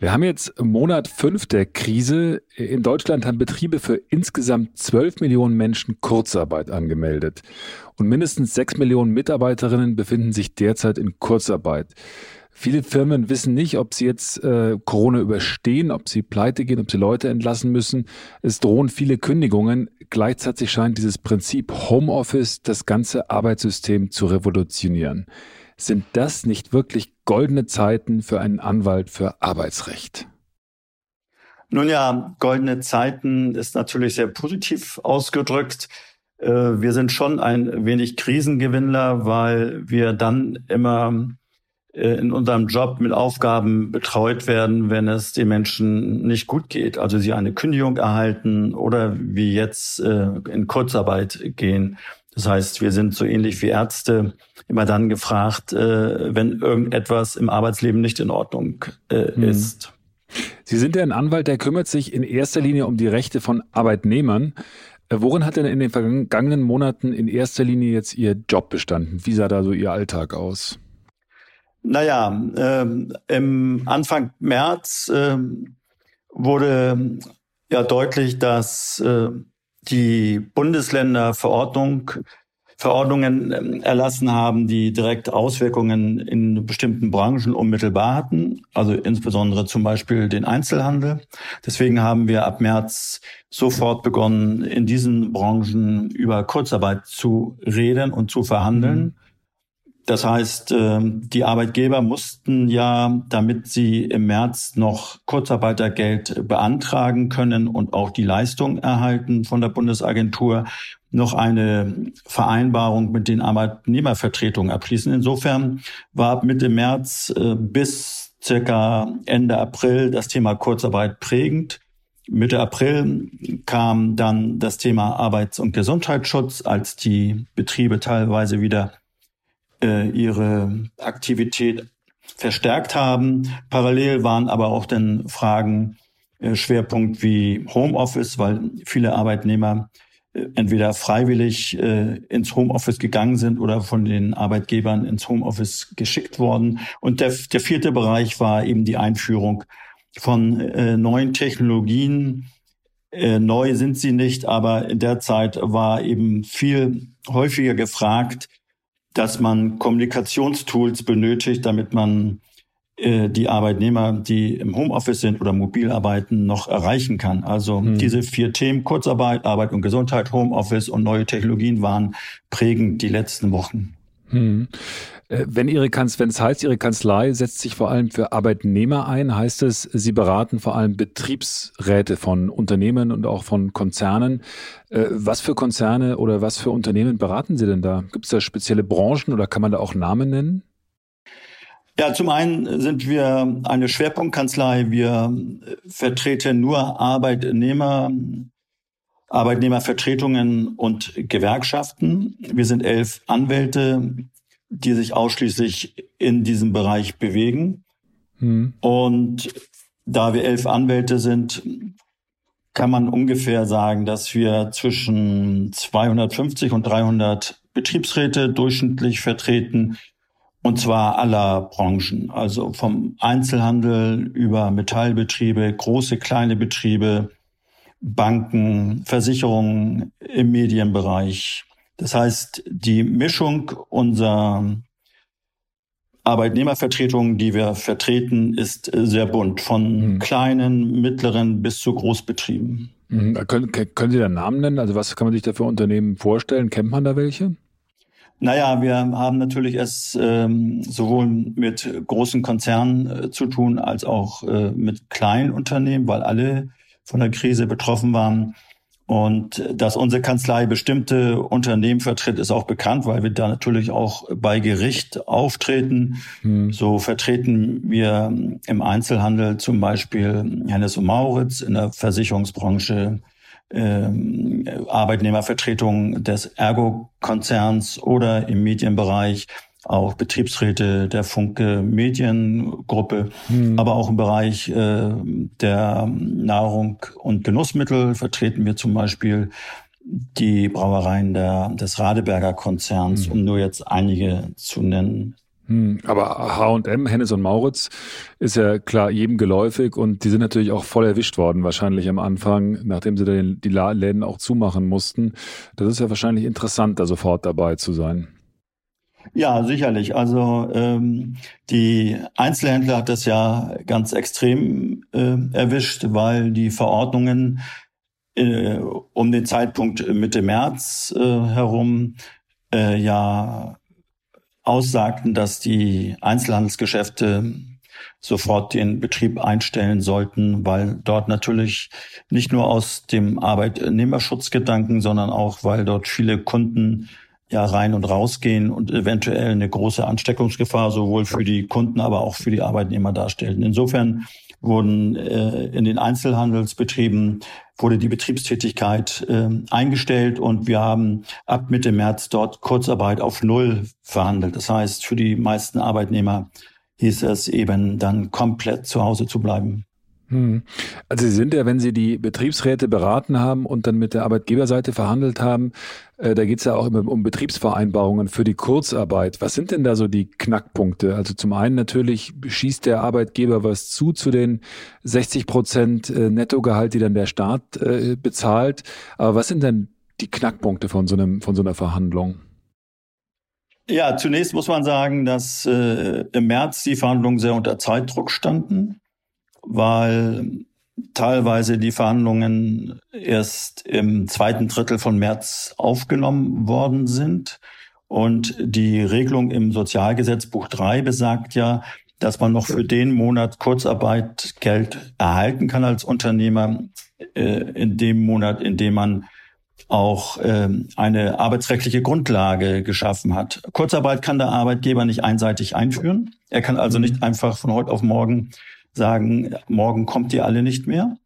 Wir haben jetzt Monat fünf der Krise. In Deutschland haben Betriebe für insgesamt 12 Millionen Menschen Kurzarbeit angemeldet. Und mindestens sechs Millionen Mitarbeiterinnen befinden sich derzeit in Kurzarbeit. Viele Firmen wissen nicht, ob sie jetzt äh, Corona überstehen, ob sie pleite gehen, ob sie Leute entlassen müssen. Es drohen viele Kündigungen. Gleichzeitig scheint dieses Prinzip Homeoffice das ganze Arbeitssystem zu revolutionieren. Sind das nicht wirklich goldene Zeiten für einen Anwalt für Arbeitsrecht? Nun ja, goldene Zeiten ist natürlich sehr positiv ausgedrückt. Äh, wir sind schon ein wenig Krisengewinnler, weil wir dann immer äh, in unserem Job mit Aufgaben betreut werden, wenn es den Menschen nicht gut geht. Also sie eine Kündigung erhalten oder wie jetzt äh, in Kurzarbeit gehen. Das heißt, wir sind so ähnlich wie Ärzte immer dann gefragt, äh, wenn irgendetwas im Arbeitsleben nicht in Ordnung äh, mhm. ist. Sie sind ja ein Anwalt, der kümmert sich in erster Linie um die Rechte von Arbeitnehmern. Äh, worin hat denn in den vergangenen Monaten in erster Linie jetzt Ihr Job bestanden? Wie sah da so Ihr Alltag aus? Naja, ähm, im Anfang März ähm, wurde ja deutlich, dass äh, die Bundesländer Verordnung, Verordnungen ähm, erlassen haben, die direkt Auswirkungen in bestimmten Branchen unmittelbar hatten, also insbesondere zum Beispiel den Einzelhandel. Deswegen haben wir ab März sofort begonnen, in diesen Branchen über Kurzarbeit zu reden und zu verhandeln. Das heißt, ähm, die Arbeitgeber mussten ja, damit sie im März noch Kurzarbeitergeld beantragen können und auch die Leistung erhalten von der Bundesagentur, noch eine Vereinbarung mit den Arbeitnehmervertretungen abschließen. Insofern war Mitte März äh, bis circa Ende April das Thema Kurzarbeit prägend. Mitte April kam dann das Thema Arbeits- und Gesundheitsschutz, als die Betriebe teilweise wieder äh, ihre Aktivität verstärkt haben. Parallel waren aber auch dann Fragen äh, Schwerpunkt wie Homeoffice, weil viele Arbeitnehmer äh, entweder freiwillig äh, ins Homeoffice gegangen sind oder von den Arbeitgebern ins Homeoffice geschickt worden. Und der, der vierte Bereich war eben die Einführung von äh, neuen Technologien. Äh, neu sind sie nicht, aber in der Zeit war eben viel häufiger gefragt, dass man Kommunikationstools benötigt, damit man äh, die Arbeitnehmer, die im Homeoffice sind oder mobil arbeiten, noch erreichen kann. Also hm. diese vier Themen, Kurzarbeit, Arbeit und Gesundheit, Homeoffice und neue Technologien waren prägend die letzten Wochen. Hm. Äh, wenn Ihre Kanz wenn es heißt, Ihre Kanzlei setzt sich vor allem für Arbeitnehmer ein, heißt es, Sie beraten vor allem Betriebsräte von Unternehmen und auch von Konzernen. Äh, was für Konzerne oder was für Unternehmen beraten Sie denn da? Gibt es da spezielle Branchen oder kann man da auch Namen nennen? Ja, zum einen sind wir eine Schwerpunktkanzlei. Wir vertreten nur Arbeitnehmer, Arbeitnehmervertretungen und Gewerkschaften. Wir sind elf Anwälte, die sich ausschließlich in diesem Bereich bewegen. Hm. Und da wir elf Anwälte sind, kann man ungefähr sagen, dass wir zwischen 250 und 300 Betriebsräte durchschnittlich vertreten, und zwar aller Branchen, also vom Einzelhandel über Metallbetriebe, große, kleine Betriebe, Banken, Versicherungen im Medienbereich, das heißt, die Mischung unserer Arbeitnehmervertretungen, die wir vertreten, ist sehr bunt, von mhm. kleinen, mittleren bis zu Großbetrieben. Mhm. Können, können Sie da Namen nennen? Also was kann man sich da für Unternehmen vorstellen? Kennt man da welche? Naja, wir haben natürlich es ähm, sowohl mit großen Konzernen äh, zu tun als auch äh, mit kleinen Unternehmen, weil alle von der Krise betroffen waren. Und dass unsere Kanzlei bestimmte Unternehmen vertritt, ist auch bekannt, weil wir da natürlich auch bei Gericht auftreten. Hm. So vertreten wir im Einzelhandel zum Beispiel Hennes und Mauritz, in der Versicherungsbranche ähm, Arbeitnehmervertretung des Ergo-Konzerns oder im Medienbereich auch Betriebsräte der Funke Mediengruppe, hm. aber auch im Bereich äh, der Nahrung und Genussmittel vertreten wir zum Beispiel die Brauereien der, des Radeberger Konzerns, hm. um nur jetzt einige zu nennen. Hm, aber H&M, Hennes und Mauritz ist ja klar jedem geläufig und die sind natürlich auch voll erwischt worden wahrscheinlich am Anfang, nachdem sie die Läden auch zumachen mussten. Das ist ja wahrscheinlich interessant, da sofort dabei zu sein. Ja, sicherlich. Also ähm, die Einzelhändler hat das ja ganz extrem äh, erwischt, weil die Verordnungen äh, um den Zeitpunkt Mitte März äh, herum äh, ja aussagten, dass die Einzelhandelsgeschäfte sofort den Betrieb einstellen sollten, weil dort natürlich nicht nur aus dem Arbeitnehmerschutzgedanken, sondern auch, weil dort viele Kunden ja rein und rausgehen und eventuell eine große Ansteckungsgefahr sowohl für die Kunden, aber auch für die Arbeitnehmer darstellen. Insofern wurden äh, in den Einzelhandelsbetrieben wurde die Betriebstätigkeit äh, eingestellt und wir haben ab Mitte März dort Kurzarbeit auf Null verhandelt. Das heißt, für die meisten Arbeitnehmer hieß es eben dann komplett zu Hause zu bleiben. Hm. Also Sie sind ja, wenn Sie die Betriebsräte beraten haben und dann mit der Arbeitgeberseite verhandelt haben, äh, da geht es ja auch immer um Betriebsvereinbarungen für die Kurzarbeit. Was sind denn da so die Knackpunkte? Also zum einen natürlich schießt der Arbeitgeber was zu zu den 60 Prozent äh, Nettogehalt, die dann der Staat äh, bezahlt. Aber was sind denn die Knackpunkte von so, einem, von so einer Verhandlung? Ja, zunächst muss man sagen, dass äh, im März die Verhandlungen sehr unter Zeitdruck standen weil teilweise die Verhandlungen erst im zweiten Drittel von März aufgenommen worden sind. Und die Regelung im Sozialgesetzbuch 3 besagt ja, dass man noch für den Monat Kurzarbeit Geld erhalten kann als Unternehmer, äh, in dem Monat, in dem man auch äh, eine arbeitsrechtliche Grundlage geschaffen hat. Kurzarbeit kann der Arbeitgeber nicht einseitig einführen. Er kann also nicht einfach von heute auf morgen sagen, morgen kommt ihr alle nicht mehr,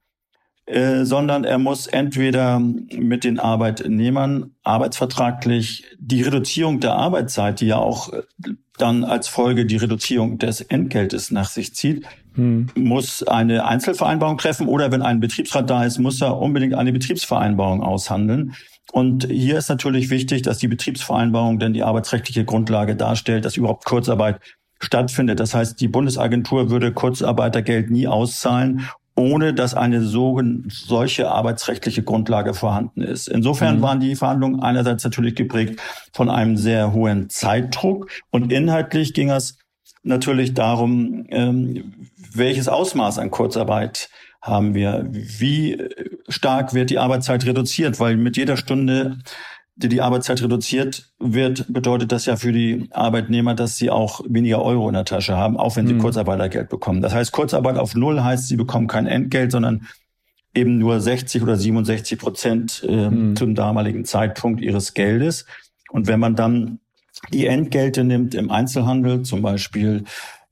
äh, sondern er muss entweder mit den Arbeitnehmern arbeitsvertraglich die Reduzierung der Arbeitszeit, die ja auch äh, dann als Folge die Reduzierung des Entgeltes nach sich zieht, hm. muss eine Einzelvereinbarung treffen oder wenn ein Betriebsrat da ist, muss er unbedingt eine Betriebsvereinbarung aushandeln. Und hier ist natürlich wichtig, dass die Betriebsvereinbarung denn die arbeitsrechtliche Grundlage darstellt, dass überhaupt Kurzarbeit stattfindet. Das heißt, die Bundesagentur würde Kurzarbeitergeld nie auszahlen, ohne dass eine so, solche arbeitsrechtliche Grundlage vorhanden ist. Insofern mhm. waren die Verhandlungen einerseits natürlich geprägt von einem sehr hohen Zeitdruck und inhaltlich ging es natürlich darum, ähm, welches Ausmaß an Kurzarbeit haben wir, wie stark wird die Arbeitszeit reduziert, weil mit jeder Stunde die die Arbeitszeit reduziert wird, bedeutet das ja für die Arbeitnehmer, dass sie auch weniger Euro in der Tasche haben, auch wenn sie mhm. Kurzarbeitergeld bekommen. Das heißt, Kurzarbeit auf Null heißt, sie bekommen kein Entgelt, sondern eben nur 60 oder 67 Prozent äh, mhm. zum damaligen Zeitpunkt ihres Geldes. Und wenn man dann die Entgelte nimmt im Einzelhandel, zum Beispiel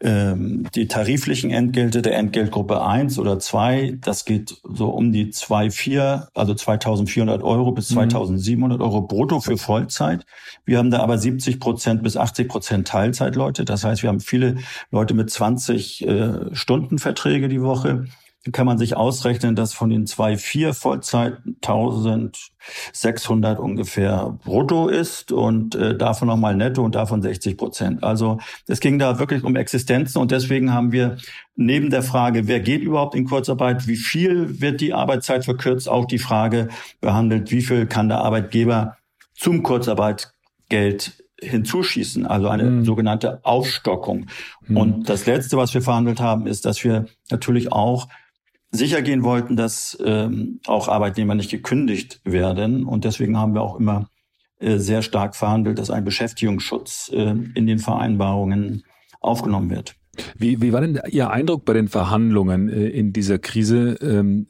ähm, die tariflichen Entgelte der Entgeltgruppe 1 oder 2, das geht so um die 2,4, also 2400 Euro bis 2700 mhm. Euro brutto für Vollzeit. Wir haben da aber 70 Prozent bis 80 Prozent Teilzeitleute. Das heißt, wir haben viele Leute mit 20 äh, Stunden Verträge die Woche kann man sich ausrechnen, dass von den zwei vier Vollzeit 1600 ungefähr brutto ist und äh, davon nochmal netto und davon 60 Prozent. Also es ging da wirklich um Existenzen und deswegen haben wir neben der Frage, wer geht überhaupt in Kurzarbeit, wie viel wird die Arbeitszeit verkürzt, auch die Frage behandelt, wie viel kann der Arbeitgeber zum Kurzarbeitgeld hinzuschießen, also eine mhm. sogenannte Aufstockung. Mhm. Und das Letzte, was wir verhandelt haben, ist, dass wir natürlich auch sicher gehen wollten, dass ähm, auch Arbeitnehmer nicht gekündigt werden. Und deswegen haben wir auch immer äh, sehr stark verhandelt, dass ein Beschäftigungsschutz äh, in den Vereinbarungen aufgenommen wird. Wie, wie war denn Ihr Eindruck bei den Verhandlungen äh, in dieser Krise? Ähm,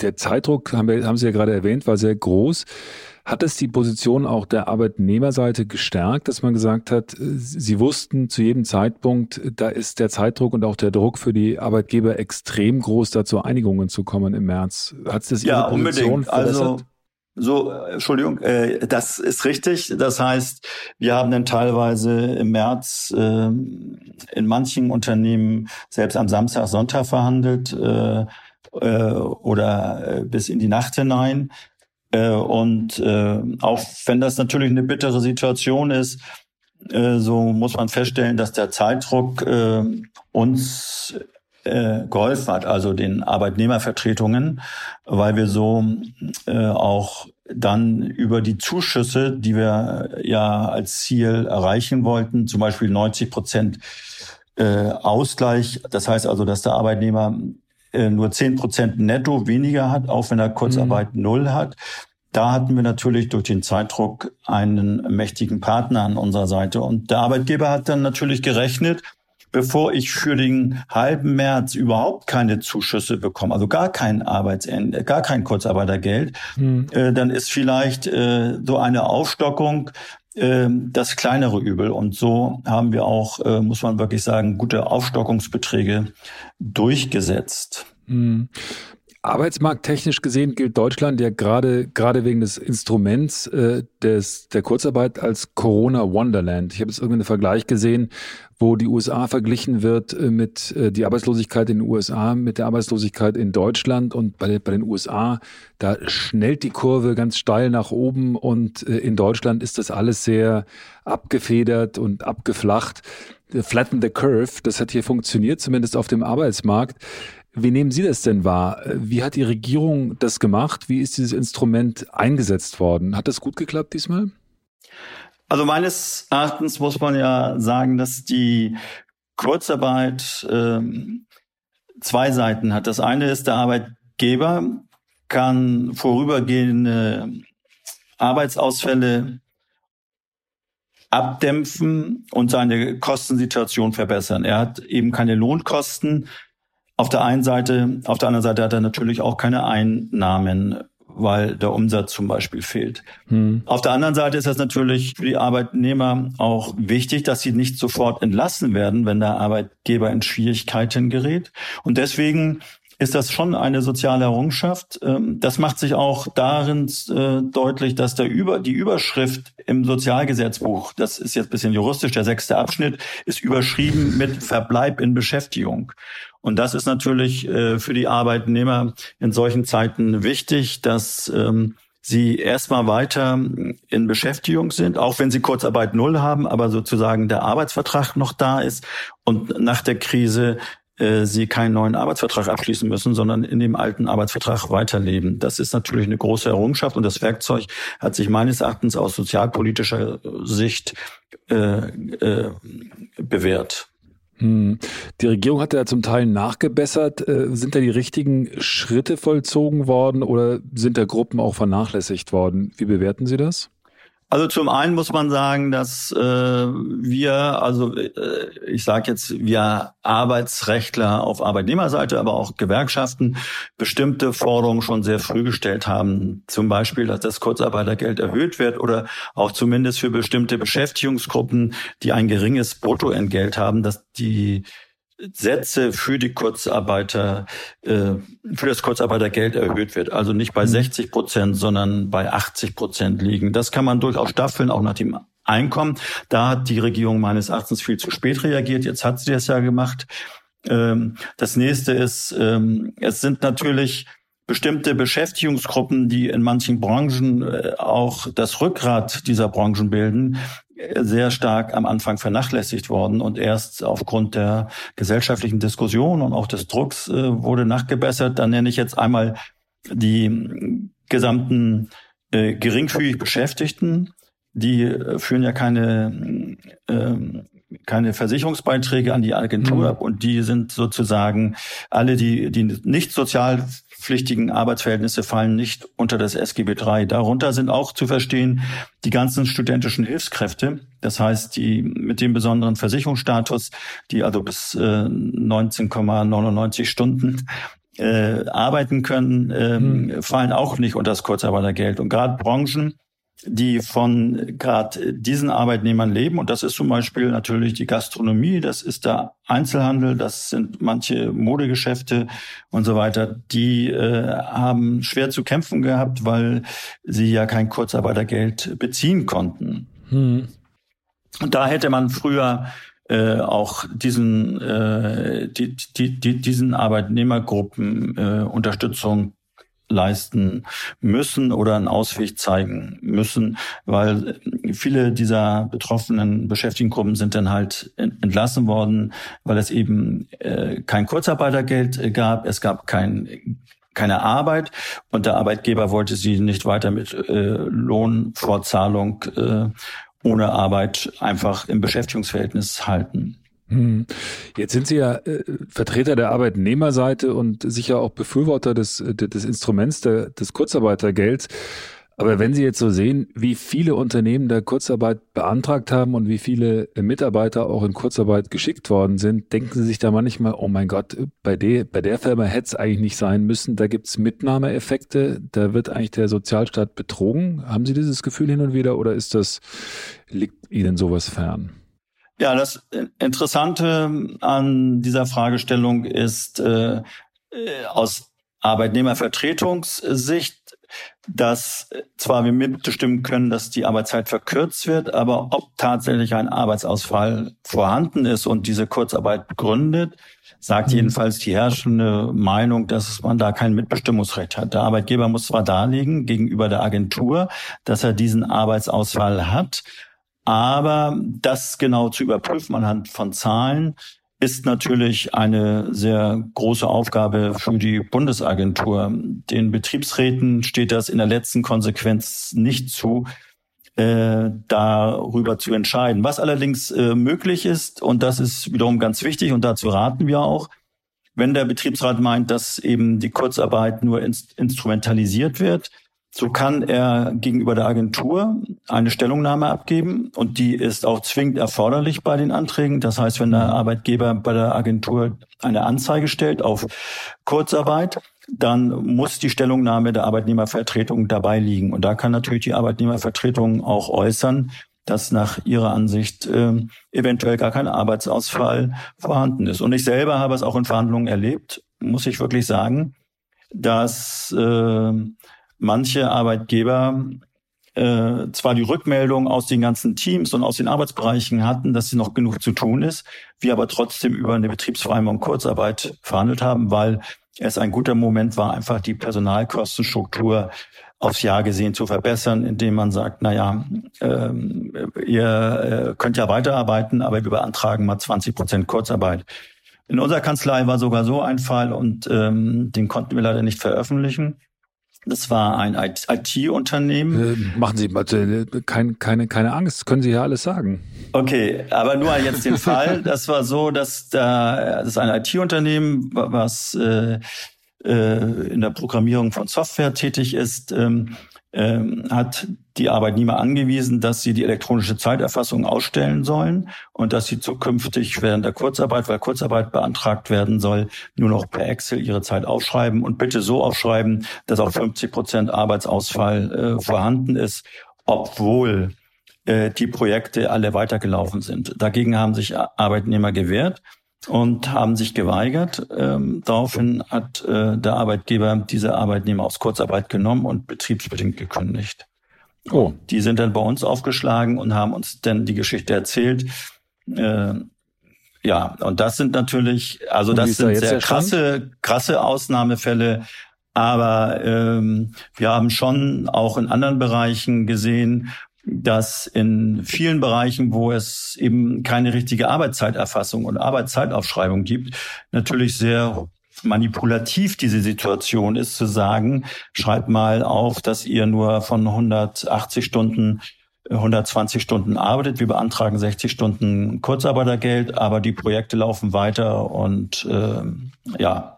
der Zeitdruck, haben, wir, haben Sie ja gerade erwähnt, war sehr groß. Hat es die Position auch der Arbeitnehmerseite gestärkt, dass man gesagt hat, Sie wussten zu jedem Zeitpunkt, da ist der Zeitdruck und auch der Druck für die Arbeitgeber extrem groß, da zu Einigungen zu kommen im März? Hat es das Ihre ja, Position unbedingt. Verbessert? Also so, Entschuldigung, äh, das ist richtig. Das heißt, wir haben dann teilweise im März äh, in manchen Unternehmen selbst am Samstag, Sonntag verhandelt äh, äh, oder äh, bis in die Nacht hinein. Äh, und äh, auch wenn das natürlich eine bittere Situation ist, äh, so muss man feststellen, dass der Zeitdruck äh, uns äh, geholfen hat, also den Arbeitnehmervertretungen, weil wir so äh, auch dann über die Zuschüsse, die wir ja als Ziel erreichen wollten, zum Beispiel 90 Prozent äh, Ausgleich, das heißt also, dass der Arbeitnehmer nur 10 Prozent netto weniger hat, auch wenn er Kurzarbeit mhm. null hat. Da hatten wir natürlich durch den Zeitdruck einen mächtigen Partner an unserer Seite. Und der Arbeitgeber hat dann natürlich gerechnet, bevor ich für den halben März überhaupt keine Zuschüsse bekomme, also gar kein Arbeitsende, gar kein Kurzarbeitergeld, mhm. äh, dann ist vielleicht äh, so eine Aufstockung äh, das kleinere Übel. Und so haben wir auch, äh, muss man wirklich sagen, gute Aufstockungsbeträge durchgesetzt. Mhm. Arbeitsmarkttechnisch gesehen gilt Deutschland ja gerade gerade wegen des Instruments äh, des der Kurzarbeit als Corona Wonderland. Ich habe jetzt irgendeinen Vergleich gesehen, wo die USA verglichen wird äh, mit äh, die Arbeitslosigkeit in den USA mit der Arbeitslosigkeit in Deutschland und bei, bei den USA da schnellt die Kurve ganz steil nach oben und äh, in Deutschland ist das alles sehr abgefedert und abgeflacht. Flatten the curve, das hat hier funktioniert, zumindest auf dem Arbeitsmarkt. Wie nehmen Sie das denn wahr? Wie hat die Regierung das gemacht? Wie ist dieses Instrument eingesetzt worden? Hat das gut geklappt diesmal? Also meines Erachtens muss man ja sagen, dass die Kurzarbeit ähm, zwei Seiten hat. Das eine ist, der Arbeitgeber kann vorübergehende Arbeitsausfälle abdämpfen und seine Kostensituation verbessern. Er hat eben keine Lohnkosten, auf der einen Seite, auf der anderen Seite hat er natürlich auch keine Einnahmen, weil der Umsatz zum Beispiel fehlt. Hm. Auf der anderen Seite ist das natürlich für die Arbeitnehmer auch wichtig, dass sie nicht sofort entlassen werden, wenn der Arbeitgeber in Schwierigkeiten gerät. Und deswegen ist das schon eine soziale Errungenschaft. Ähm, das macht sich auch darin äh, deutlich, dass der Über, die Überschrift im Sozialgesetzbuch, das ist jetzt ein bisschen juristisch, der sechste Abschnitt, ist überschrieben mit Verbleib in Beschäftigung. Und das ist natürlich äh, für die Arbeitnehmer in solchen Zeiten wichtig, dass ähm, sie erstmal weiter in Beschäftigung sind, auch wenn sie Kurzarbeit null haben, aber sozusagen der Arbeitsvertrag noch da ist und nach der Krise äh, sie keinen neuen Arbeitsvertrag abschließen müssen, sondern in dem alten Arbeitsvertrag weiterleben. Das ist natürlich eine große Errungenschaft und das Werkzeug hat sich meines Erachtens aus sozialpolitischer Sicht äh, äh, bewährt. Hm. Die Regierung hat ja zum Teil nachgebessert. Äh, sind da die richtigen Schritte vollzogen worden oder sind da Gruppen auch vernachlässigt worden? Wie bewerten Sie das? Also zum einen muss man sagen, dass äh, wir, also äh, ich sage jetzt, wir Arbeitsrechtler auf Arbeitnehmerseite, aber auch Gewerkschaften bestimmte Forderungen schon sehr früh gestellt haben. Zum Beispiel, dass das Kurzarbeitergeld erhöht wird oder auch zumindest für bestimmte Beschäftigungsgruppen, die ein geringes Bruttoentgelt haben, dass die Sätze für die Kurzarbeiter, äh, für das Kurzarbeitergeld erhöht wird. Also nicht bei 60 mhm. Prozent, sondern bei 80 Prozent liegen. Das kann man durchaus staffeln, auch nach dem Einkommen. Da hat die Regierung meines Erachtens viel zu spät reagiert. Jetzt hat sie das ja gemacht. Ähm, das nächste ist, ähm, es sind natürlich bestimmte Beschäftigungsgruppen, die in manchen Branchen äh, auch das Rückgrat dieser Branchen bilden, sehr stark am Anfang vernachlässigt worden und erst aufgrund der gesellschaftlichen Diskussion und auch des Drucks äh, wurde nachgebessert. Da nenne ich jetzt einmal die gesamten äh, geringfügig Beschäftigten, die äh, führen ja keine äh, keine Versicherungsbeiträge an die Agentur mhm. ab und die sind sozusagen alle die, die nicht sozialpflichtigen Arbeitsverhältnisse fallen nicht unter das SGB III. Darunter sind auch zu verstehen die ganzen studentischen Hilfskräfte, das heißt die mit dem besonderen Versicherungsstatus, die also bis äh, 19,99 Stunden äh, arbeiten können, äh, mhm. fallen auch nicht unter das Kurzarbeitergeld. Und gerade Branchen, die von gerade diesen Arbeitnehmern leben. Und das ist zum Beispiel natürlich die Gastronomie, das ist der Einzelhandel, das sind manche Modegeschäfte und so weiter. Die äh, haben schwer zu kämpfen gehabt, weil sie ja kein Kurzarbeitergeld beziehen konnten. Hm. Und da hätte man früher äh, auch diesen, äh, die, die, die, diesen Arbeitnehmergruppen äh, Unterstützung leisten müssen oder einen Ausweg zeigen müssen, weil viele dieser betroffenen Beschäftigtengruppen sind dann halt entlassen worden, weil es eben äh, kein Kurzarbeitergeld gab, es gab kein keine Arbeit und der Arbeitgeber wollte sie nicht weiter mit äh, Lohnfortzahlung äh, ohne Arbeit einfach im Beschäftigungsverhältnis halten. Hm. Jetzt sind Sie ja äh, Vertreter der Arbeitnehmerseite und sicher auch Befürworter des, äh, des Instruments der, des Kurzarbeitergelds. Aber wenn Sie jetzt so sehen, wie viele Unternehmen da Kurzarbeit beantragt haben und wie viele Mitarbeiter auch in Kurzarbeit geschickt worden sind, denken Sie sich da manchmal, oh mein Gott, bei der, bei der Firma hätte es eigentlich nicht sein müssen. Da gibt es Mitnahmeeffekte, da wird eigentlich der Sozialstaat betrogen. Haben Sie dieses Gefühl hin und wieder oder ist das, liegt Ihnen sowas fern? Ja, das Interessante an dieser Fragestellung ist äh, aus Arbeitnehmervertretungssicht, dass zwar wir mitbestimmen können, dass die Arbeitszeit verkürzt wird, aber ob tatsächlich ein Arbeitsausfall vorhanden ist und diese Kurzarbeit begründet, sagt mhm. jedenfalls die herrschende Meinung, dass man da kein Mitbestimmungsrecht hat. Der Arbeitgeber muss zwar darlegen gegenüber der Agentur, dass er diesen Arbeitsausfall hat, aber das genau zu überprüfen anhand von Zahlen ist natürlich eine sehr große Aufgabe für die Bundesagentur. Den Betriebsräten steht das in der letzten Konsequenz nicht zu, äh, darüber zu entscheiden. Was allerdings äh, möglich ist, und das ist wiederum ganz wichtig, und dazu raten wir auch, wenn der Betriebsrat meint, dass eben die Kurzarbeit nur inst instrumentalisiert wird, so kann er gegenüber der Agentur eine Stellungnahme abgeben und die ist auch zwingend erforderlich bei den Anträgen. Das heißt, wenn der Arbeitgeber bei der Agentur eine Anzeige stellt auf Kurzarbeit, dann muss die Stellungnahme der Arbeitnehmervertretung dabei liegen. Und da kann natürlich die Arbeitnehmervertretung auch äußern, dass nach ihrer Ansicht äh, eventuell gar kein Arbeitsausfall vorhanden ist. Und ich selber habe es auch in Verhandlungen erlebt, muss ich wirklich sagen, dass äh, manche Arbeitgeber äh, zwar die Rückmeldung aus den ganzen Teams und aus den Arbeitsbereichen hatten, dass sie noch genug zu tun ist, wir aber trotzdem über eine Betriebsvereinbarung Kurzarbeit verhandelt haben, weil es ein guter Moment war, einfach die Personalkostenstruktur aufs Jahr gesehen zu verbessern, indem man sagt, na ja, ähm, ihr äh, könnt ja weiterarbeiten, aber wir beantragen mal 20 Prozent Kurzarbeit. In unserer Kanzlei war sogar so ein Fall und ähm, den konnten wir leider nicht veröffentlichen. Das war ein IT-Unternehmen. Äh, machen Sie äh, kein, keine, keine Angst, können Sie ja alles sagen. Okay, aber nur jetzt den Fall. Das war so, dass da das ist ein IT-Unternehmen, was äh, äh, in der Programmierung von Software tätig ist. Ähm, ähm, hat die Arbeitnehmer angewiesen, dass sie die elektronische Zeiterfassung ausstellen sollen und dass sie zukünftig während der Kurzarbeit, weil Kurzarbeit beantragt werden soll, nur noch per Excel ihre Zeit aufschreiben und bitte so aufschreiben, dass auch 50 Prozent Arbeitsausfall äh, vorhanden ist, obwohl äh, die Projekte alle weitergelaufen sind. Dagegen haben sich Arbeitnehmer gewehrt und haben sich geweigert. Ähm, daraufhin hat äh, der Arbeitgeber diese Arbeitnehmer aus Kurzarbeit genommen und betriebsbedingt gekündigt. Oh. Die sind dann bei uns aufgeschlagen und haben uns dann die Geschichte erzählt. Äh, ja, und das sind natürlich, also das sind da sehr krasse, krasse Ausnahmefälle. Aber ähm, wir haben schon auch in anderen Bereichen gesehen, dass in vielen Bereichen, wo es eben keine richtige Arbeitszeiterfassung und Arbeitszeitaufschreibung gibt, natürlich sehr manipulativ diese Situation ist, zu sagen, schreibt mal auf, dass ihr nur von 180 Stunden 120 Stunden arbeitet. Wir beantragen 60 Stunden Kurzarbeitergeld, aber die Projekte laufen weiter und äh, ja,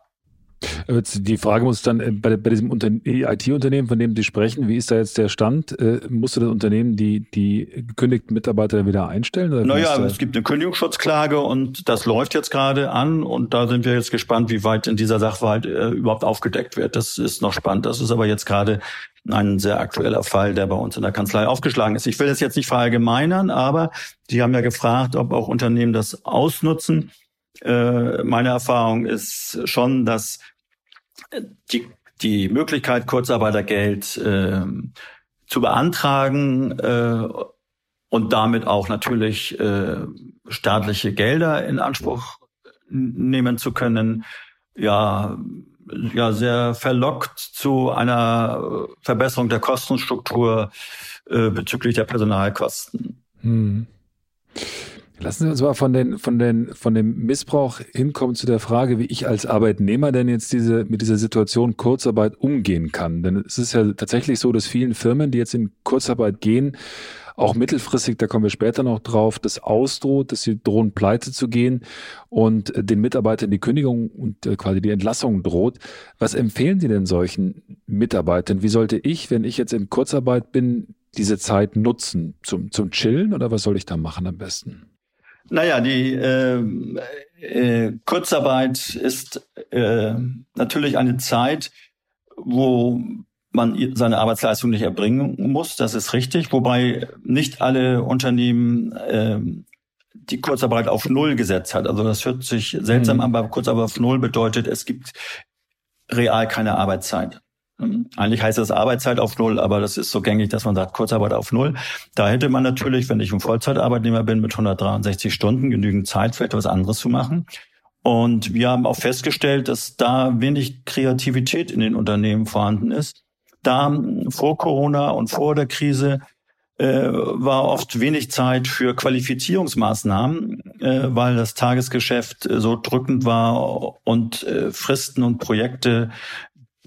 die Frage muss dann äh, bei, bei diesem IT-Unternehmen, von dem Sie sprechen, wie ist da jetzt der Stand? Äh, musste das Unternehmen die, die gekündigten Mitarbeiter wieder einstellen? Oder naja, es gibt eine Kündigungsschutzklage und das läuft jetzt gerade an und da sind wir jetzt gespannt, wie weit in dieser Sachverhalt äh, überhaupt aufgedeckt wird. Das ist noch spannend. Das ist aber jetzt gerade ein sehr aktueller Fall, der bei uns in der Kanzlei aufgeschlagen ist. Ich will das jetzt nicht verallgemeinern, aber Sie haben ja gefragt, ob auch Unternehmen das ausnutzen. Äh, meine Erfahrung ist schon, dass die, die Möglichkeit, Kurzarbeitergeld äh, zu beantragen äh, und damit auch natürlich äh, staatliche Gelder in Anspruch nehmen zu können, ja, ja sehr verlockt zu einer Verbesserung der Kostenstruktur äh, bezüglich der Personalkosten. Hm. Lassen Sie uns mal von, den, von, den, von dem Missbrauch hinkommen zu der Frage, wie ich als Arbeitnehmer denn jetzt diese, mit dieser Situation Kurzarbeit umgehen kann. Denn es ist ja tatsächlich so, dass vielen Firmen, die jetzt in Kurzarbeit gehen, auch mittelfristig, da kommen wir später noch drauf, das ausdroht, dass sie drohen, pleite zu gehen und den Mitarbeitern die Kündigung und äh, quasi die Entlassung droht. Was empfehlen Sie denn solchen Mitarbeitern? Wie sollte ich, wenn ich jetzt in Kurzarbeit bin, diese Zeit nutzen? Zum, zum Chillen oder was soll ich da machen am besten? Naja, die äh, äh, Kurzarbeit ist äh, natürlich eine Zeit, wo man seine Arbeitsleistung nicht erbringen muss. Das ist richtig. Wobei nicht alle Unternehmen äh, die Kurzarbeit auf Null gesetzt hat. Also das hört sich seltsam mhm. an, aber Kurzarbeit auf Null bedeutet, es gibt real keine Arbeitszeit. Eigentlich heißt das Arbeitszeit auf Null, aber das ist so gängig, dass man sagt Kurzarbeit auf Null. Da hätte man natürlich, wenn ich ein Vollzeitarbeitnehmer bin mit 163 Stunden, genügend Zeit für etwas anderes zu machen. Und wir haben auch festgestellt, dass da wenig Kreativität in den Unternehmen vorhanden ist. Da vor Corona und vor der Krise äh, war oft wenig Zeit für Qualifizierungsmaßnahmen, äh, weil das Tagesgeschäft so drückend war und äh, Fristen und Projekte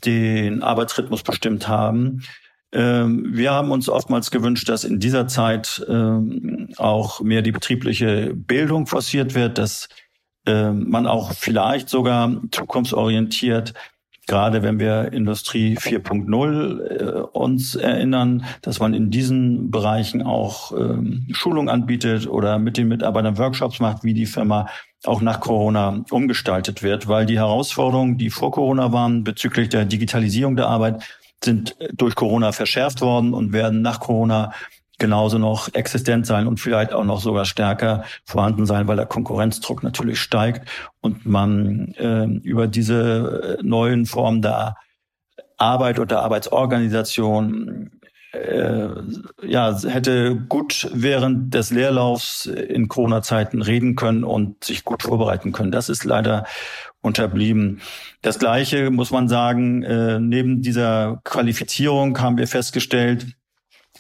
den Arbeitsrhythmus bestimmt haben. Ähm, wir haben uns oftmals gewünscht, dass in dieser Zeit ähm, auch mehr die betriebliche Bildung forciert wird, dass ähm, man auch vielleicht sogar zukunftsorientiert gerade wenn wir Industrie 4.0 äh, uns erinnern, dass man in diesen Bereichen auch Schulung anbietet oder mit den Mitarbeitern Workshops macht, wie die Firma auch nach Corona umgestaltet wird, weil die Herausforderungen, die vor Corona waren bezüglich der Digitalisierung der Arbeit, sind durch Corona verschärft worden und werden nach Corona genauso noch existent sein und vielleicht auch noch sogar stärker vorhanden sein, weil der Konkurrenzdruck natürlich steigt und man äh, über diese neuen Formen der Arbeit oder Arbeitsorganisation äh, ja, hätte gut während des Leerlaufs in Corona-Zeiten reden können und sich gut vorbereiten können. Das ist leider unterblieben. Das Gleiche muss man sagen, äh, neben dieser Qualifizierung haben wir festgestellt,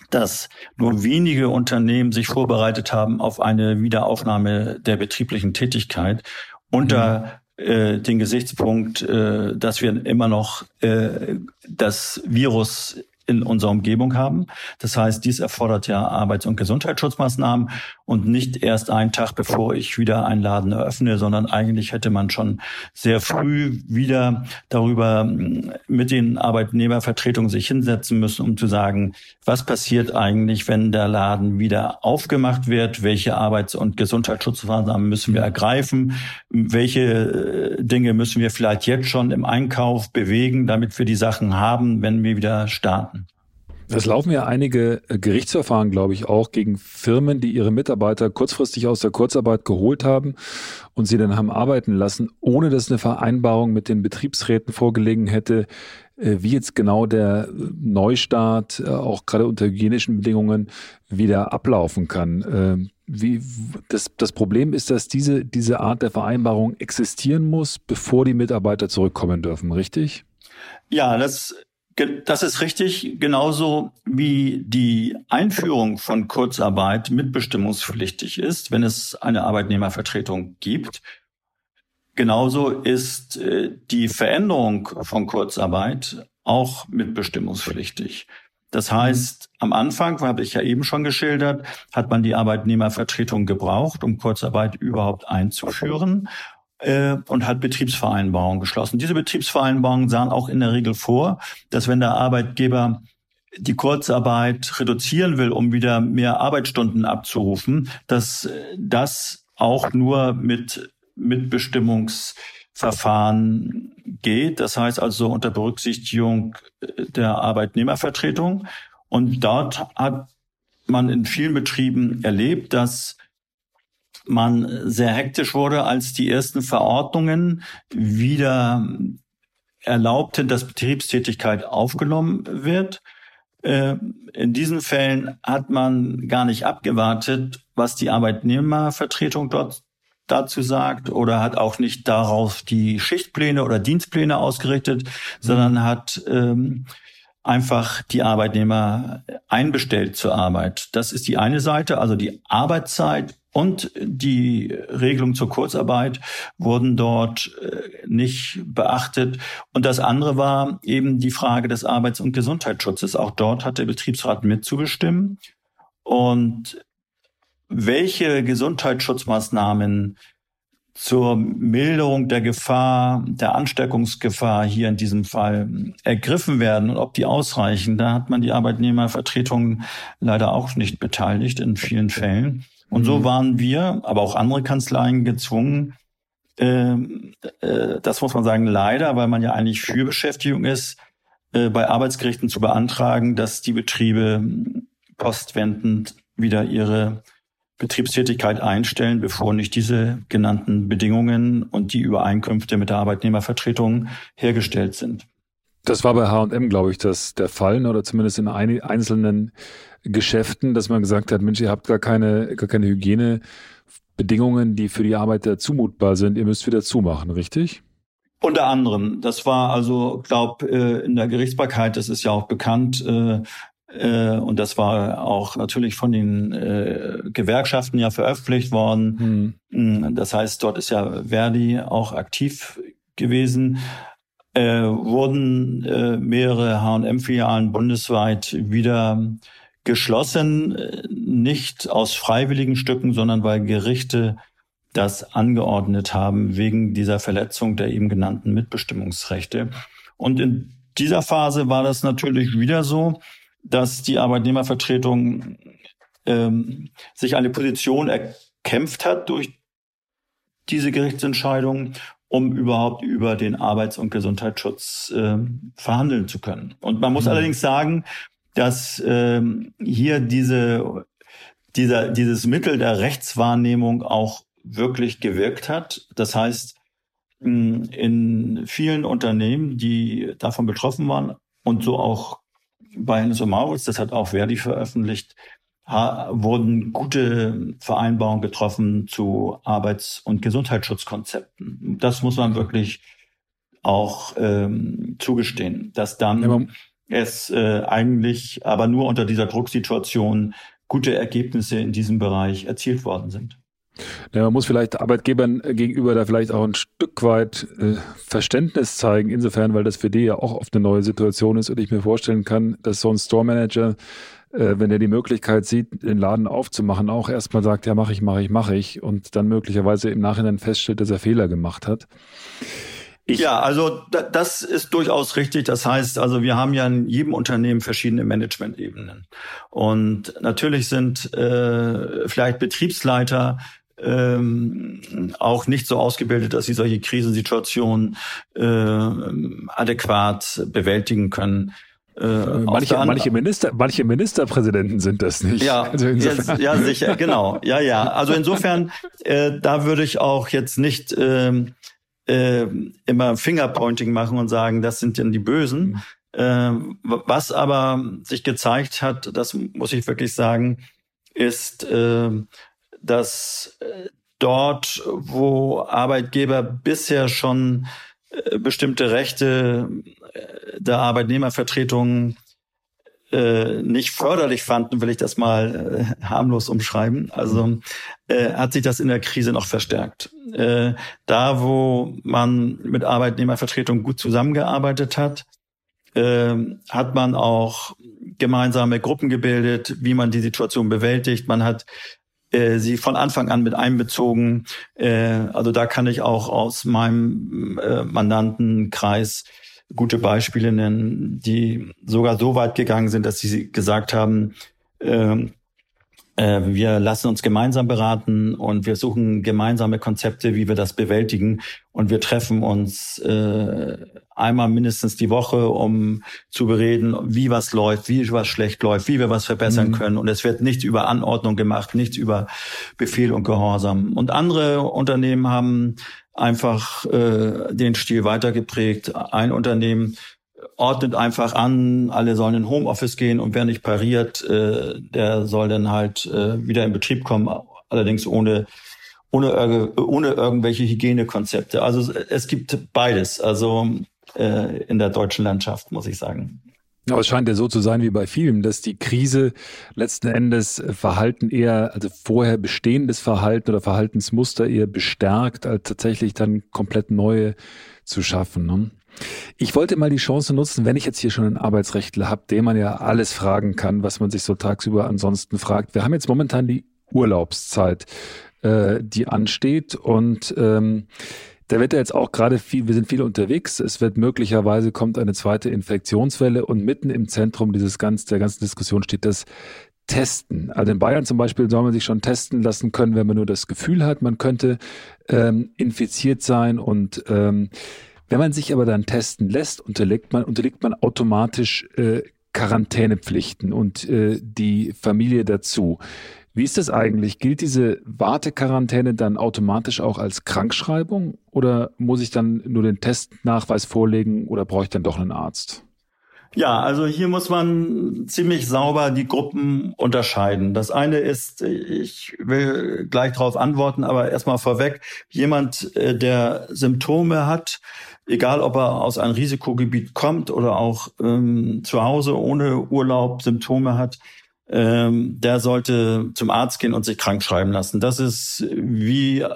dass nur wenige Unternehmen sich vorbereitet haben auf eine Wiederaufnahme der betrieblichen Tätigkeit unter mhm. äh, den Gesichtspunkt, äh, dass wir immer noch äh, das Virus in unserer Umgebung haben. Das heißt, dies erfordert ja Arbeits- und Gesundheitsschutzmaßnahmen und nicht erst einen Tag bevor ich wieder einen Laden eröffne, sondern eigentlich hätte man schon sehr früh wieder darüber mm, mit den Arbeitnehmervertretungen sich hinsetzen müssen, um zu sagen, was passiert eigentlich, wenn der Laden wieder aufgemacht wird, welche Arbeits- und Gesundheitsschutzmaßnahmen müssen wir ergreifen, welche äh, Dinge müssen wir vielleicht jetzt schon im Einkauf bewegen, damit wir die Sachen haben, wenn wir wieder starten. Es laufen ja einige äh, Gerichtsverfahren, glaube ich, auch gegen Firmen, die ihre Mitarbeiter kurzfristig aus der Kurzarbeit geholt haben und sie dann haben arbeiten lassen, ohne dass eine Vereinbarung mit den Betriebsräten vorgelegen hätte, äh, wie jetzt genau der Neustart, äh, auch gerade unter hygienischen Bedingungen, wieder ablaufen kann. Ähm, wie, das, das Problem ist, dass diese, diese Art der Vereinbarung existieren muss, bevor die Mitarbeiter zurückkommen dürfen, richtig? Ja, das das ist richtig, genauso wie die Einführung von Kurzarbeit mitbestimmungspflichtig ist, wenn es eine Arbeitnehmervertretung gibt. Genauso ist äh, die Veränderung von Kurzarbeit auch mitbestimmungspflichtig. Das heißt, am Anfang, habe ich ja eben schon geschildert, hat man die Arbeitnehmervertretung gebraucht, um Kurzarbeit überhaupt einzuführen äh, und hat Betriebsvereinbarungen geschlossen. Diese Betriebsvereinbarungen sahen auch in der Regel vor, dass wenn der Arbeitgeber die Kurzarbeit reduzieren will, um wieder mehr Arbeitsstunden abzurufen, dass das auch nur mit Mitbestimmungsverfahren geht. Das heißt also unter Berücksichtigung der Arbeitnehmervertretung. Und dort hat man in vielen Betrieben erlebt, dass man sehr hektisch wurde, als die ersten Verordnungen wieder erlaubten, dass Betriebstätigkeit aufgenommen wird. Äh, in diesen Fällen hat man gar nicht abgewartet, was die Arbeitnehmervertretung dort dazu sagt oder hat auch nicht darauf die Schichtpläne oder Dienstpläne ausgerichtet, mhm. sondern hat ähm, einfach die Arbeitnehmer einbestellt zur Arbeit. Das ist die eine Seite, also die Arbeitszeit und die Regelung zur Kurzarbeit wurden dort äh, nicht beachtet. Und das andere war eben die Frage des Arbeits- und Gesundheitsschutzes. Auch dort hat der Betriebsrat mitzubestimmen. Und welche Gesundheitsschutzmaßnahmen zur Milderung der Gefahr, der Ansteckungsgefahr hier in diesem Fall ergriffen werden und ob die ausreichen, da hat man die Arbeitnehmervertretung leider auch nicht beteiligt in vielen Fällen. Und so mhm. waren wir, aber auch andere Kanzleien gezwungen, äh, äh, das muss man sagen, leider, weil man ja eigentlich für Beschäftigung ist, äh, bei Arbeitsgerichten zu beantragen, dass die Betriebe postwendend wieder ihre Betriebstätigkeit einstellen, bevor nicht diese genannten Bedingungen und die Übereinkünfte mit der Arbeitnehmervertretung hergestellt sind. Das war bei H&M, glaube ich, das der Fall, oder zumindest in einzelnen Geschäften, dass man gesagt hat, Mensch, ihr habt gar keine, gar keine Hygienebedingungen, die für die Arbeiter zumutbar sind. Ihr müsst wieder zumachen, richtig? Unter anderem. Das war also, glaube äh, in der Gerichtsbarkeit, das ist ja auch bekannt, äh, und das war auch natürlich von den äh, Gewerkschaften ja veröffentlicht worden. Hm. Das heißt, dort ist ja Verdi auch aktiv gewesen. Äh, wurden äh, mehrere H&M-Filialen bundesweit wieder geschlossen, äh, nicht aus freiwilligen Stücken, sondern weil Gerichte das angeordnet haben wegen dieser Verletzung der eben genannten Mitbestimmungsrechte. Und in dieser Phase war das natürlich wieder so, dass die Arbeitnehmervertretung ähm, sich eine Position erkämpft hat durch diese Gerichtsentscheidung, um überhaupt über den Arbeits- und Gesundheitsschutz äh, verhandeln zu können. Und man muss mhm. allerdings sagen, dass ähm, hier diese, dieser, dieses Mittel der Rechtswahrnehmung auch wirklich gewirkt hat. Das heißt, in vielen Unternehmen, die davon betroffen waren und so auch bei Hennes Maurits, das hat auch Verdi veröffentlicht, wurden gute Vereinbarungen getroffen zu Arbeits- und Gesundheitsschutzkonzepten. Das muss man wirklich auch ähm, zugestehen, dass dann ja, es äh, eigentlich aber nur unter dieser Drucksituation gute Ergebnisse in diesem Bereich erzielt worden sind. Ja, man muss vielleicht Arbeitgebern gegenüber da vielleicht auch ein Stück weit äh, Verständnis zeigen, insofern, weil das für die ja auch oft eine neue Situation ist und ich mir vorstellen kann, dass so ein Store Manager, äh, wenn er die Möglichkeit sieht, den Laden aufzumachen, auch erstmal sagt, ja, mache ich, mache ich, mache ich und dann möglicherweise im Nachhinein feststellt, dass er Fehler gemacht hat. Ich ja, also das ist durchaus richtig. Das heißt, also wir haben ja in jedem Unternehmen verschiedene Management-Ebenen. Und natürlich sind äh, vielleicht Betriebsleiter ähm, auch nicht so ausgebildet, dass sie solche Krisensituationen äh, adäquat bewältigen können. Äh, manche, manche, Minister, manche Ministerpräsidenten sind das nicht. Ja, also ja, ja, sicher, genau. Ja, ja. Also insofern, äh, da würde ich auch jetzt nicht äh, äh, immer Fingerpointing machen und sagen, das sind denn die Bösen. Mhm. Äh, was aber sich gezeigt hat, das muss ich wirklich sagen, ist, äh, dass äh, dort, wo Arbeitgeber bisher schon äh, bestimmte Rechte äh, der Arbeitnehmervertretungen nicht förderlich fanden, will ich das mal harmlos umschreiben. Also hat sich das in der Krise noch verstärkt. da, wo man mit Arbeitnehmervertretungen gut zusammengearbeitet hat, äh, hat man auch gemeinsame Gruppen gebildet, wie man die Situation bewältigt. Man hat äh, sie von Anfang an mit einbezogen. Äh, also da kann ich auch aus meinem äh, Mandantenkreis gute Beispiele nennen, die sogar so weit gegangen sind, dass sie gesagt haben, äh, äh, wir lassen uns gemeinsam beraten und wir suchen gemeinsame Konzepte, wie wir das bewältigen. Und wir treffen uns äh, einmal mindestens die Woche, um zu bereden, wie was läuft, wie was schlecht läuft, wie wir was verbessern mhm. können. Und es wird nichts über Anordnung gemacht, nichts über Befehl und Gehorsam. Und andere Unternehmen haben einfach äh, den Stil weitergeprägt. Ein Unternehmen ordnet einfach an, alle sollen in Homeoffice gehen und wer nicht pariert, äh, der soll dann halt äh, wieder in Betrieb kommen, allerdings ohne ohne, ohne irgendwelche Hygienekonzepte. Also es gibt beides, also äh, in der deutschen Landschaft, muss ich sagen. Aber es scheint ja so zu sein wie bei vielen, dass die Krise letzten Endes Verhalten eher, also vorher bestehendes Verhalten oder Verhaltensmuster eher bestärkt, als tatsächlich dann komplett neue zu schaffen. Ne? Ich wollte mal die Chance nutzen, wenn ich jetzt hier schon einen Arbeitsrechtler habe, den man ja alles fragen kann, was man sich so tagsüber ansonsten fragt. Wir haben jetzt momentan die Urlaubszeit, äh, die ansteht und ähm, da wird ja jetzt auch gerade viel, wir sind viel unterwegs. Es wird möglicherweise kommt eine zweite Infektionswelle und mitten im Zentrum dieses ganz, der ganzen Diskussion steht das Testen. Also in Bayern zum Beispiel soll man sich schon testen lassen können, wenn man nur das Gefühl hat, man könnte ähm, infiziert sein und ähm, wenn man sich aber dann testen lässt, unterliegt man, unterliegt man automatisch äh, Quarantänepflichten und äh, die Familie dazu. Wie ist das eigentlich? Gilt diese Wartequarantäne dann automatisch auch als Krankschreibung oder muss ich dann nur den Testnachweis vorlegen oder brauche ich dann doch einen Arzt? Ja, also hier muss man ziemlich sauber die Gruppen unterscheiden. Das eine ist, ich will gleich darauf antworten, aber erstmal vorweg, jemand, äh, der Symptome hat, egal ob er aus einem Risikogebiet kommt oder auch ähm, zu Hause ohne Urlaub Symptome hat, ähm, der sollte zum Arzt gehen und sich krank schreiben lassen. Das ist wie äh,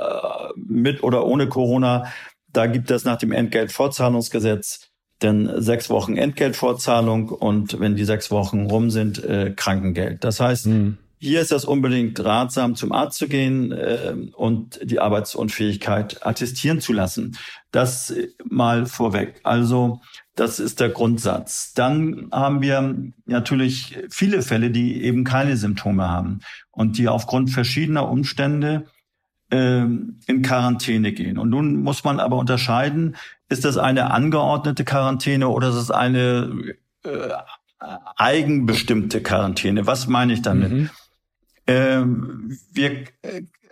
mit oder ohne Corona. Da gibt es nach dem Entgeltfortzahlungsgesetz denn sechs Wochen Entgeltfortzahlung und wenn die sechs Wochen rum sind, äh, Krankengeld. Das heißt, mhm. Hier ist das unbedingt ratsam, zum Arzt zu gehen äh, und die Arbeitsunfähigkeit attestieren zu lassen. Das mal vorweg. Also das ist der Grundsatz. Dann haben wir natürlich viele Fälle, die eben keine Symptome haben und die aufgrund verschiedener Umstände äh, in Quarantäne gehen. Und nun muss man aber unterscheiden, ist das eine angeordnete Quarantäne oder ist es eine äh, eigenbestimmte Quarantäne? Was meine ich damit? Mhm. Ähm, wir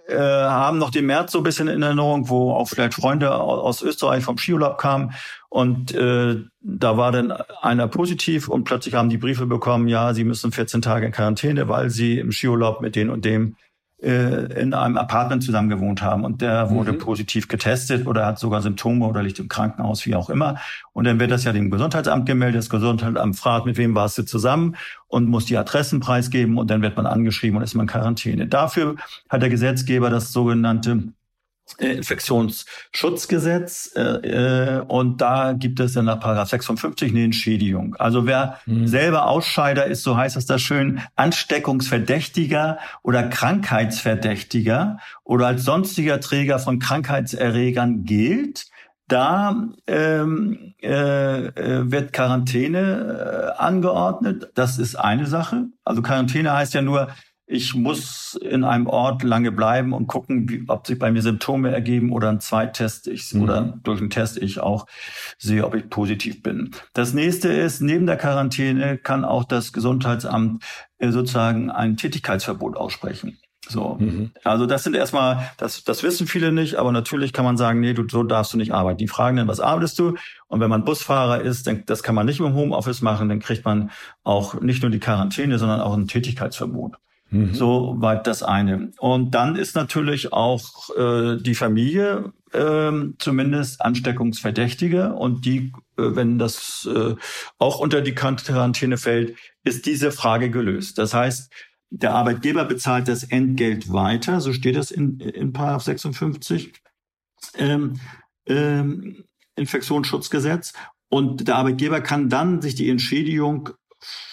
äh, haben noch den März so ein bisschen in Erinnerung, wo auch vielleicht Freunde aus Österreich vom Skiurlaub kamen. Und äh, da war dann einer positiv und plötzlich haben die Briefe bekommen, ja, sie müssen 14 Tage in Quarantäne, weil sie im Skiurlaub mit den und dem in einem Apartment zusammen gewohnt haben und der wurde mhm. positiv getestet oder hat sogar Symptome oder liegt im Krankenhaus, wie auch immer. Und dann wird das ja dem Gesundheitsamt gemeldet. Das Gesundheitsamt fragt, mit wem warst du zusammen und muss die Adressen preisgeben und dann wird man angeschrieben und ist man in Quarantäne. Dafür hat der Gesetzgeber das sogenannte äh, Infektionsschutzgesetz äh, äh, und da gibt es dann nach Paragraph 56 eine Entschädigung. Also wer mhm. selber Ausscheider ist, so heißt es da schön, Ansteckungsverdächtiger oder Krankheitsverdächtiger oder als sonstiger Träger von Krankheitserregern gilt, da ähm, äh, äh wird Quarantäne äh, angeordnet. Das ist eine Sache. Also Quarantäne heißt ja nur, ich muss in einem Ort lange bleiben und gucken, wie, ob sich bei mir Symptome ergeben oder ein Zweittest ich mhm. oder durch einen Test ich auch sehe, ob ich positiv bin. Das nächste ist, neben der Quarantäne kann auch das Gesundheitsamt äh, sozusagen ein Tätigkeitsverbot aussprechen. So. Mhm. Also das sind erstmal, das, das wissen viele nicht, aber natürlich kann man sagen, nee, du, so darfst du nicht arbeiten. Die fragen dann, was arbeitest du? Und wenn man Busfahrer ist, dann, das kann man nicht im Homeoffice machen, dann kriegt man auch nicht nur die Quarantäne, sondern auch ein Tätigkeitsverbot. Mhm. So weit das eine. Und dann ist natürlich auch äh, die Familie äh, zumindest Ansteckungsverdächtige und die, äh, wenn das äh, auch unter die Quarantäne fällt, ist diese Frage gelöst. Das heißt, der Arbeitgeber bezahlt das Entgelt weiter, so steht das in, in Paragraph 56. Ähm, ähm, Infektionsschutzgesetz Und der Arbeitgeber kann dann sich die Entschädigung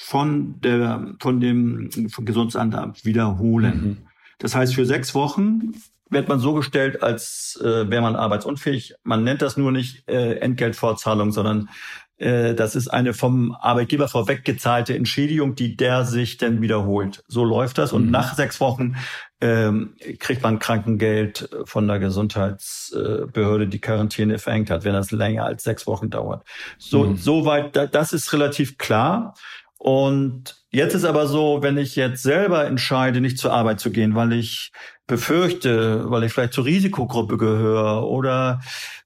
von der, von dem Gesundheitsamt wiederholen. Mhm. Das heißt, für sechs Wochen wird man so gestellt, als äh, wäre man arbeitsunfähig. Man nennt das nur nicht äh, Entgeltfortzahlung, sondern äh, das ist eine vom Arbeitgeber vorweggezahlte Entschädigung, die der sich dann wiederholt. So läuft das. Und mhm. nach sechs Wochen ähm, kriegt man Krankengeld von der Gesundheitsbehörde, die Quarantäne verhängt hat, wenn das länger als sechs Wochen dauert. So, mhm. soweit, das ist relativ klar. Und jetzt ist aber so, wenn ich jetzt selber entscheide, nicht zur Arbeit zu gehen, weil ich befürchte, weil ich vielleicht zur Risikogruppe gehöre oder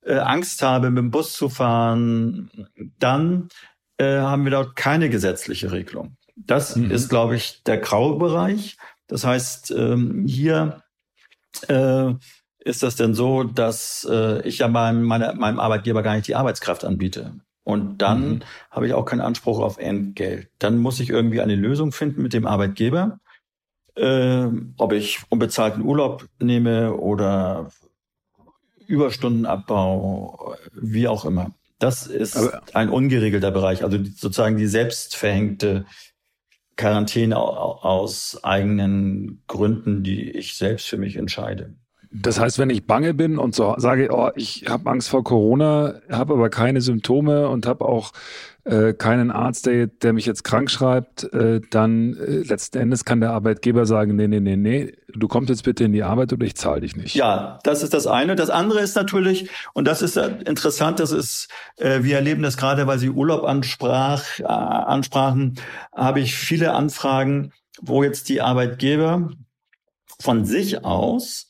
äh, Angst habe, mit dem Bus zu fahren, dann äh, haben wir dort keine gesetzliche Regelung. Das mhm. ist, glaube ich, der graue Bereich. Das heißt, ähm, hier äh, ist das denn so, dass äh, ich ja meinem, meine, meinem Arbeitgeber gar nicht die Arbeitskraft anbiete. Und dann mhm. habe ich auch keinen Anspruch auf Entgelt. Dann muss ich irgendwie eine Lösung finden mit dem Arbeitgeber, äh, ob ich unbezahlten Urlaub nehme oder Überstundenabbau, wie auch immer. Das ist Aber ein ungeregelter Bereich, also sozusagen die selbstverhängte Quarantäne aus eigenen Gründen, die ich selbst für mich entscheide. Das heißt, wenn ich bange bin und so sage, oh, ich habe Angst vor Corona, habe aber keine Symptome und habe auch äh, keinen Arzt, der, der mich jetzt krank schreibt, äh, dann äh, letzten Endes kann der Arbeitgeber sagen, nee, nee, nee, nee, du kommst jetzt bitte in die Arbeit oder ich zahle dich nicht. Ja, das ist das eine. Das andere ist natürlich, und das ist interessant, das ist, äh, wir erleben das gerade, weil Sie Urlaub ansprach, äh, ansprachen, habe ich viele Anfragen, wo jetzt die Arbeitgeber von sich aus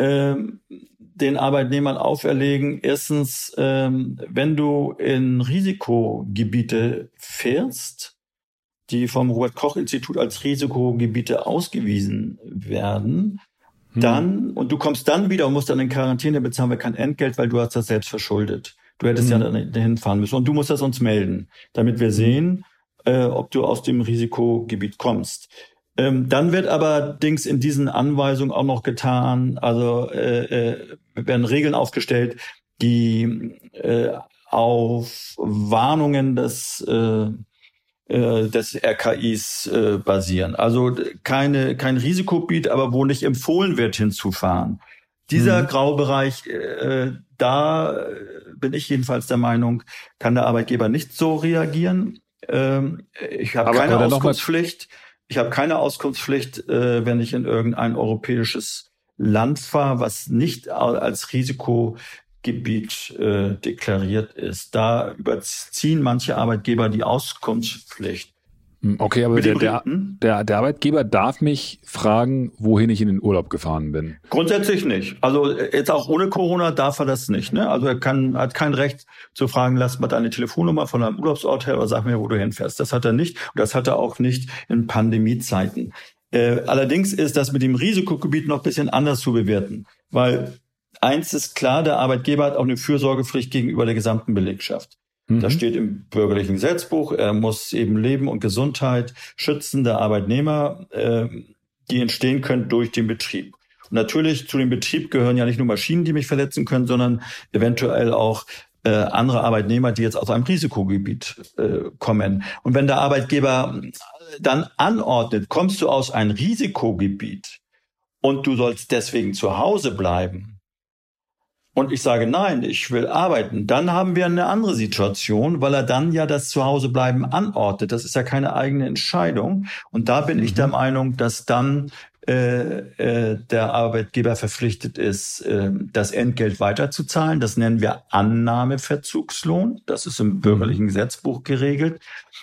ähm, den Arbeitnehmern auferlegen, erstens, ähm, wenn du in Risikogebiete fährst, die vom Robert Koch Institut als Risikogebiete ausgewiesen werden, hm. dann, und du kommst dann wieder und musst dann in Quarantäne bezahlen wir kein Entgelt, weil du hast das selbst verschuldet. Du hättest hm. ja dahin fahren müssen und du musst das uns melden, damit wir hm. sehen, äh, ob du aus dem Risikogebiet kommst. Ähm, dann wird aber Dings in diesen Anweisungen auch noch getan, also äh, äh, werden Regeln aufgestellt, die äh, auf Warnungen des äh, äh des RKIs äh, basieren. Also keine, kein Risikogebiet, aber wo nicht empfohlen wird, hinzufahren. Dieser mhm. Graubereich, äh, da bin ich jedenfalls der Meinung, kann der Arbeitgeber nicht so reagieren. Ähm, ich habe keine Auskunftspflicht. Ich habe keine Auskunftspflicht, äh, wenn ich in irgendein europäisches Land fahre, was nicht als Risikogebiet äh, deklariert ist. Da überziehen manche Arbeitgeber die Auskunftspflicht. Okay, aber der, der, der, der, Arbeitgeber darf mich fragen, wohin ich in den Urlaub gefahren bin. Grundsätzlich nicht. Also jetzt auch ohne Corona darf er das nicht. Ne? Also er kann, hat kein Recht zu fragen, lass mal deine Telefonnummer von deinem Urlaubsort her oder sag mir, wo du hinfährst. Das hat er nicht. Und das hat er auch nicht in Pandemiezeiten. Äh, allerdings ist das mit dem Risikogebiet noch ein bisschen anders zu bewerten. Weil eins ist klar, der Arbeitgeber hat auch eine Fürsorgepflicht gegenüber der gesamten Belegschaft. Das mhm. steht im bürgerlichen Gesetzbuch. Er muss eben Leben und Gesundheit schützen der Arbeitnehmer, äh, die entstehen können durch den Betrieb. Und natürlich zu dem Betrieb gehören ja nicht nur Maschinen, die mich verletzen können, sondern eventuell auch äh, andere Arbeitnehmer, die jetzt aus einem Risikogebiet äh, kommen. Und wenn der Arbeitgeber dann anordnet, kommst du aus einem Risikogebiet und du sollst deswegen zu Hause bleiben, und ich sage, nein, ich will arbeiten, dann haben wir eine andere Situation, weil er dann ja das Zuhausebleiben anordnet. Das ist ja keine eigene Entscheidung. Und da bin mhm. ich der mhm. Meinung, dass dann äh, äh, der Arbeitgeber verpflichtet ist, äh, das Entgelt weiterzuzahlen. Das nennen wir Annahmeverzugslohn. Das ist im mhm. bürgerlichen Gesetzbuch geregelt.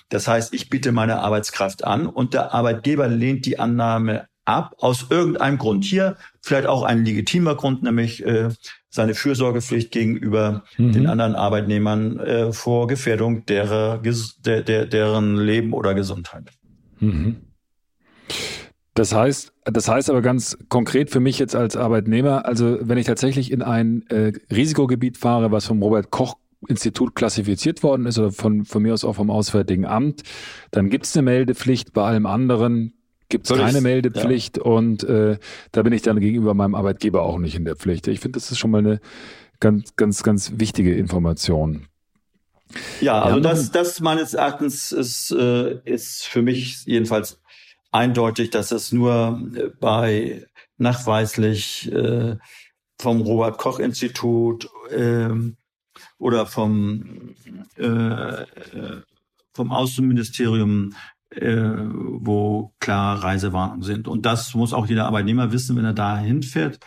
Das heißt, ich biete meine Arbeitskraft an und der Arbeitgeber lehnt die Annahme ab aus irgendeinem Grund. Hier vielleicht auch ein legitimer Grund, nämlich äh, seine Fürsorgepflicht gegenüber mhm. den anderen Arbeitnehmern äh, vor Gefährdung derer, der, der, deren Leben oder Gesundheit. Mhm. Das heißt, das heißt aber ganz konkret für mich jetzt als Arbeitnehmer, also wenn ich tatsächlich in ein äh, Risikogebiet fahre, was vom Robert Koch Institut klassifiziert worden ist oder von, von mir aus auch vom Auswärtigen Amt, dann gibt es eine Meldepflicht. Bei allem anderen gibt es keine Meldepflicht ja. und äh, da bin ich dann gegenüber meinem Arbeitgeber auch nicht in der Pflicht. Ich finde, das ist schon mal eine ganz, ganz, ganz wichtige Information. Ja, also das, das meines Erachtens ist, äh, ist für mich jedenfalls eindeutig, dass es nur äh, bei nachweislich äh, vom Robert Koch Institut äh, oder vom äh, äh, vom Außenministerium, wo klar Reisewarnungen sind. Und das muss auch jeder Arbeitnehmer wissen, wenn er da hinfährt.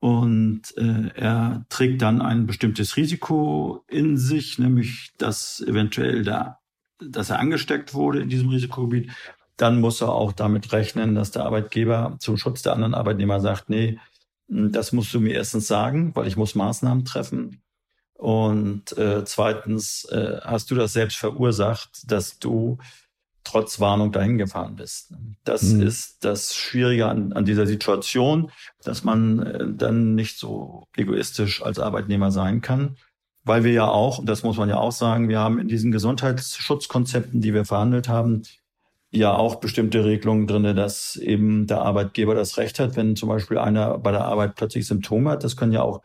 Und äh, er trägt dann ein bestimmtes Risiko in sich, nämlich dass eventuell da, dass er angesteckt wurde in diesem Risikogebiet. Dann muss er auch damit rechnen, dass der Arbeitgeber zum Schutz der anderen Arbeitnehmer sagt, nee, das musst du mir erstens sagen, weil ich muss Maßnahmen treffen. Und äh, zweitens äh, hast du das selbst verursacht, dass du trotz Warnung dahin gefahren bist. Das mhm. ist das Schwierige an, an, dieser Situation, dass man äh, dann nicht so egoistisch als Arbeitnehmer sein kann, weil wir ja auch, und das muss man ja auch sagen, wir haben in diesen Gesundheitsschutzkonzepten, die wir verhandelt haben, ja auch bestimmte Regelungen drinne, dass eben der Arbeitgeber das Recht hat, wenn zum Beispiel einer bei der Arbeit plötzlich Symptome hat. Das können ja auch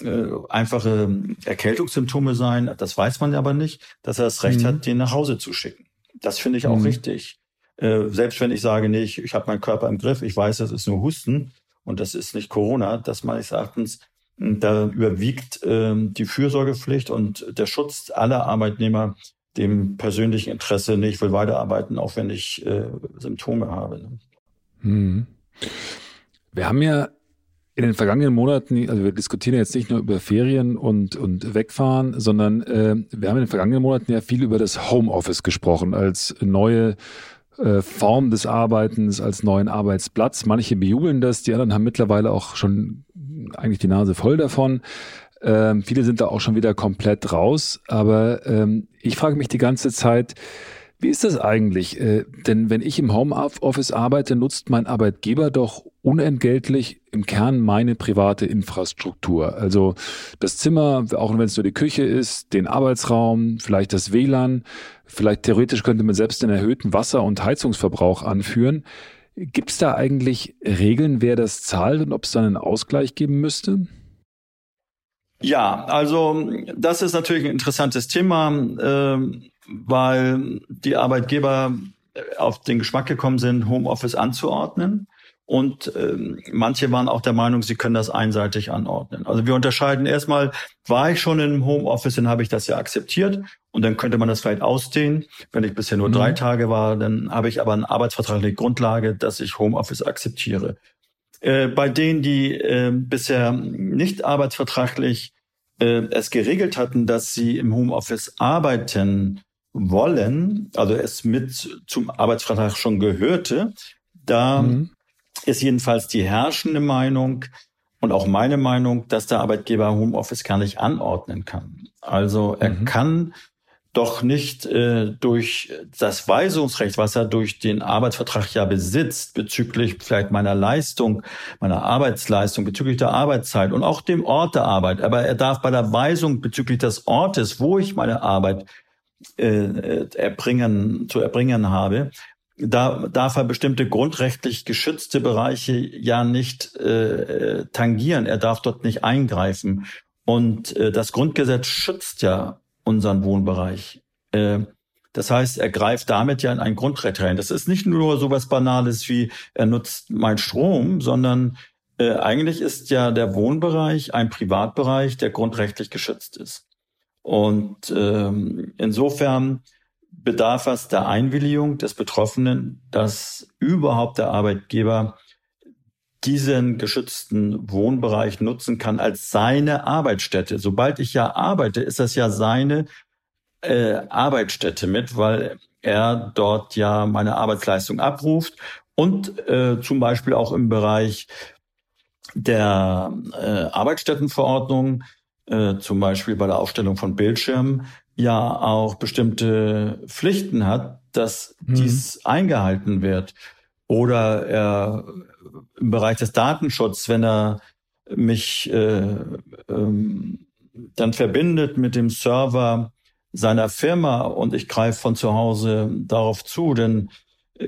äh, einfache Erkältungssymptome sein. Das weiß man aber nicht, dass er das Recht mhm. hat, den nach Hause zu schicken. Das finde ich auch mhm. richtig. Äh, selbst wenn ich sage, nee, ich, ich habe meinen Körper im Griff, ich weiß, das ist nur Husten und das ist nicht Corona, das meines Erachtens hm, da überwiegt äh, die Fürsorgepflicht und der Schutz aller Arbeitnehmer dem persönlichen Interesse, nee, ich will weiterarbeiten, auch wenn ich äh, Symptome habe. Ne? Hm. Wir haben ja in den vergangenen Monaten, also wir diskutieren jetzt nicht nur über Ferien und, und Wegfahren, sondern äh, wir haben in den vergangenen Monaten ja viel über das Homeoffice gesprochen als neue äh, Form des Arbeitens, als neuen Arbeitsplatz. Manche bejubeln das, die anderen haben mittlerweile auch schon eigentlich die Nase voll davon. Ähm, viele sind da auch schon wieder komplett raus. Aber ähm, ich frage mich die ganze Zeit, wie ist das eigentlich? Äh, denn wenn ich im Homeoffice arbeite, nutzt mein Arbeitgeber doch unentgeltlich im Kern meine private Infrastruktur. Also das Zimmer, auch wenn es nur die Küche ist, den Arbeitsraum, vielleicht das WLAN, vielleicht theoretisch könnte man selbst den erhöhten Wasser- und Heizungsverbrauch anführen. Gibt es da eigentlich Regeln, wer das zahlt und ob es dann einen Ausgleich geben müsste? Ja, also das ist natürlich ein interessantes Thema, äh, weil die Arbeitgeber auf den Geschmack gekommen sind, Homeoffice anzuordnen. Und ähm, manche waren auch der Meinung, sie können das einseitig anordnen. Also wir unterscheiden erstmal, war ich schon im Homeoffice, dann habe ich das ja akzeptiert und dann könnte man das vielleicht ausdehnen. Wenn ich bisher nur mhm. drei Tage war, dann habe ich aber eine arbeitsvertragliche Grundlage, dass ich Homeoffice akzeptiere. Äh, bei denen, die äh, bisher nicht arbeitsvertraglich äh, es geregelt hatten, dass sie im Homeoffice arbeiten wollen, also es mit zum Arbeitsvertrag schon gehörte, da mhm. Ist jedenfalls die herrschende Meinung und auch meine Meinung, dass der Arbeitgeber Homeoffice gar nicht anordnen kann. Also er mhm. kann doch nicht äh, durch das Weisungsrecht, was er durch den Arbeitsvertrag ja besitzt, bezüglich vielleicht meiner Leistung, meiner Arbeitsleistung, bezüglich der Arbeitszeit und auch dem Ort der Arbeit. Aber er darf bei der Weisung bezüglich des Ortes, wo ich meine Arbeit äh, erbringen, zu erbringen habe, da darf er bestimmte grundrechtlich geschützte Bereiche ja nicht äh, tangieren. Er darf dort nicht eingreifen. Und äh, das Grundgesetz schützt ja unseren Wohnbereich. Äh, das heißt, er greift damit ja in ein Grundrecht rein. Das ist nicht nur so was Banales wie, er nutzt mein Strom, sondern äh, eigentlich ist ja der Wohnbereich ein Privatbereich, der grundrechtlich geschützt ist. Und ähm, insofern bedarf es der Einwilligung des Betroffenen, dass überhaupt der Arbeitgeber diesen geschützten Wohnbereich nutzen kann als seine Arbeitsstätte. Sobald ich ja arbeite, ist das ja seine äh, Arbeitsstätte mit, weil er dort ja meine Arbeitsleistung abruft und äh, zum Beispiel auch im Bereich der äh, Arbeitsstättenverordnung, äh, zum Beispiel bei der Aufstellung von Bildschirmen, ja auch bestimmte Pflichten hat, dass mhm. dies eingehalten wird. Oder er im Bereich des Datenschutzes, wenn er mich äh, ähm, dann verbindet mit dem Server seiner Firma und ich greife von zu Hause darauf zu, dann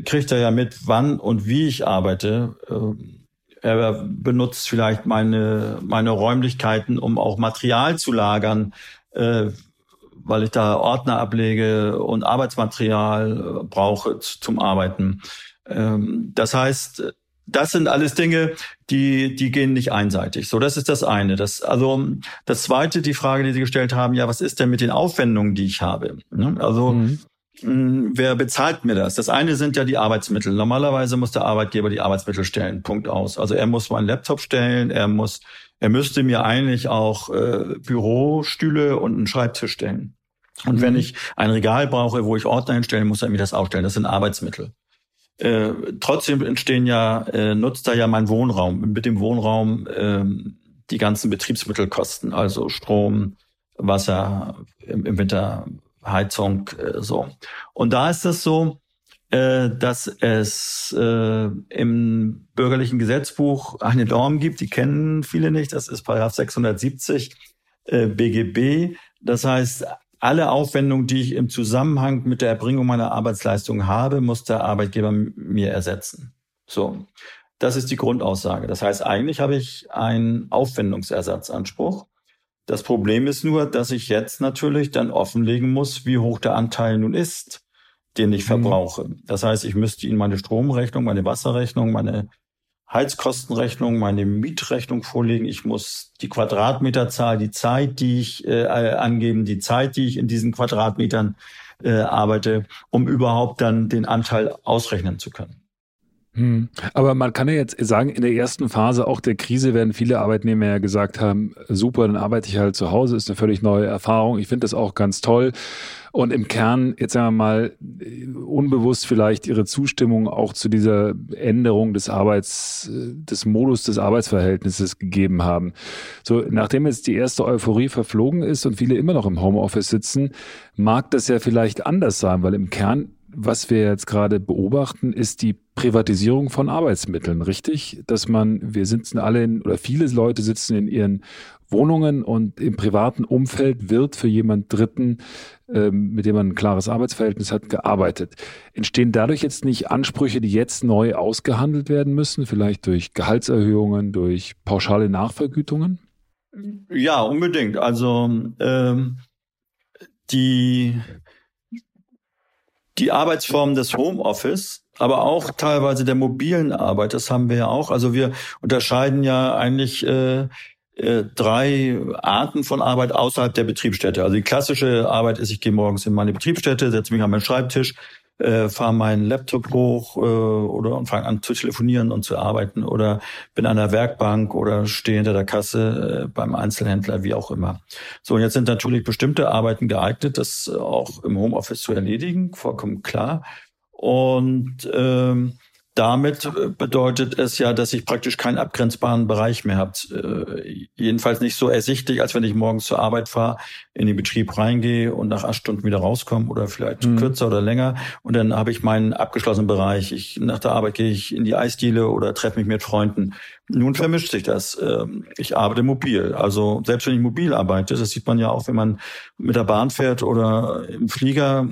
kriegt er ja mit, wann und wie ich arbeite. Äh, er benutzt vielleicht meine, meine Räumlichkeiten, um auch Material zu lagern, äh, weil ich da Ordner ablege und Arbeitsmaterial brauche zum Arbeiten. Ähm, das heißt, das sind alles Dinge, die, die gehen nicht einseitig. So, das ist das eine. Das, also, das zweite, die Frage, die Sie gestellt haben, ja, was ist denn mit den Aufwendungen, die ich habe? Ne? Also, mhm. Hm, wer bezahlt mir das? Das eine sind ja die Arbeitsmittel. Normalerweise muss der Arbeitgeber die Arbeitsmittel stellen. Punkt aus. Also er muss meinen Laptop stellen, er muss, er müsste mir eigentlich auch äh, Bürostühle und einen Schreibtisch stellen. Und mhm. wenn ich ein Regal brauche, wo ich Ordner hinstellen, muss er mir das aufstellen. Das sind Arbeitsmittel. Äh, trotzdem entstehen ja, äh, nutzt er ja mein Wohnraum. Mit dem Wohnraum äh, die ganzen Betriebsmittelkosten, also Strom, Wasser, im, im Winter Heizung, äh, so. Und da ist es so, äh, dass es äh, im bürgerlichen Gesetzbuch eine Norm gibt, die kennen viele nicht, das ist Paragraph 670 äh, BGB. Das heißt, alle Aufwendungen, die ich im Zusammenhang mit der Erbringung meiner Arbeitsleistung habe, muss der Arbeitgeber mir ersetzen. So. Das ist die Grundaussage. Das heißt, eigentlich habe ich einen Aufwendungsersatzanspruch. Das Problem ist nur, dass ich jetzt natürlich dann offenlegen muss, wie hoch der Anteil nun ist, den ich mhm. verbrauche. Das heißt, ich müsste Ihnen meine Stromrechnung, meine Wasserrechnung, meine Heizkostenrechnung, meine Mietrechnung vorlegen. Ich muss die Quadratmeterzahl, die Zeit, die ich äh, angeben, die Zeit, die ich in diesen Quadratmetern äh, arbeite, um überhaupt dann den Anteil ausrechnen zu können. Hm. Aber man kann ja jetzt sagen, in der ersten Phase auch der Krise werden viele Arbeitnehmer ja gesagt haben, super, dann arbeite ich halt zu Hause, ist eine völlig neue Erfahrung. Ich finde das auch ganz toll. Und im Kern, jetzt sagen wir mal, unbewusst vielleicht ihre Zustimmung auch zu dieser Änderung des Arbeits, des Modus des Arbeitsverhältnisses gegeben haben. So, nachdem jetzt die erste Euphorie verflogen ist und viele immer noch im Homeoffice sitzen, mag das ja vielleicht anders sein, weil im Kern was wir jetzt gerade beobachten, ist die Privatisierung von Arbeitsmitteln, richtig? Dass man, wir sitzen alle in, oder viele Leute sitzen in ihren Wohnungen und im privaten Umfeld wird für jemand Dritten, ähm, mit dem man ein klares Arbeitsverhältnis hat, gearbeitet. Entstehen dadurch jetzt nicht Ansprüche, die jetzt neu ausgehandelt werden müssen, vielleicht durch Gehaltserhöhungen, durch pauschale Nachvergütungen? Ja, unbedingt. Also ähm, die die Arbeitsform des Homeoffice, aber auch teilweise der mobilen Arbeit, das haben wir ja auch. Also wir unterscheiden ja eigentlich äh, äh, drei Arten von Arbeit außerhalb der Betriebsstätte. Also die klassische Arbeit ist, ich gehe morgens in meine Betriebsstätte, setze mich an meinen Schreibtisch, äh, fahre meinen Laptop hoch äh, oder und fange an zu telefonieren und zu arbeiten oder bin an der Werkbank oder stehe hinter der Kasse äh, beim Einzelhändler, wie auch immer. So, und jetzt sind natürlich bestimmte Arbeiten geeignet, das auch im Homeoffice zu erledigen, vollkommen klar. Und ähm, damit äh, bedeutet es ja, dass ich praktisch keinen abgrenzbaren Bereich mehr habe. Äh, jedenfalls nicht so ersichtlich, als wenn ich morgens zur Arbeit fahre, in den Betrieb reingehe und nach acht Stunden wieder rauskomme oder vielleicht mhm. kürzer oder länger. Und dann habe ich meinen abgeschlossenen Bereich. Ich, nach der Arbeit gehe ich in die Eisdiele oder treffe mich mit Freunden. Nun vermischt sich das. Ähm, ich arbeite mobil. Also selbst wenn ich mobil arbeite, das sieht man ja auch, wenn man mit der Bahn fährt oder im Flieger.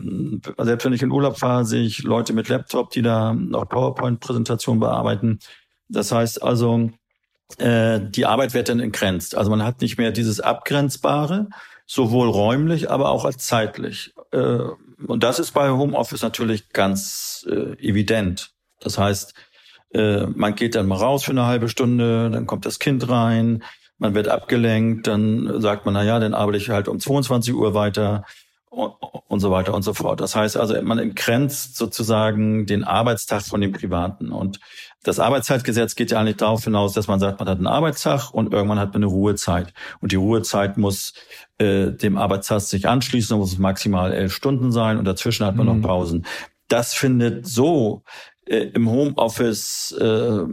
Selbst wenn ich in Urlaub fahre, sehe ich Leute mit Laptop, die da noch PowerPoint-Präsentationen bearbeiten. Das heißt also, äh, die Arbeit wird dann entgrenzt. Also man hat nicht mehr dieses Abgrenzbare, sowohl räumlich, aber auch als zeitlich. Äh, und das ist bei Homeoffice natürlich ganz äh, evident. Das heißt, äh, man geht dann mal raus für eine halbe Stunde, dann kommt das Kind rein, man wird abgelenkt, dann sagt man, na ja, dann arbeite ich halt um 22 Uhr weiter und, und so weiter und so fort. Das heißt also, man entgrenzt sozusagen den Arbeitstag von dem Privaten. Und das Arbeitszeitgesetz geht ja eigentlich darauf hinaus, dass man sagt, man hat einen Arbeitstag und irgendwann hat man eine Ruhezeit. Und die Ruhezeit muss äh, dem Arbeitstag sich anschließen, muss maximal elf Stunden sein und dazwischen hat man mhm. noch Pausen. Das findet so im Homeoffice äh,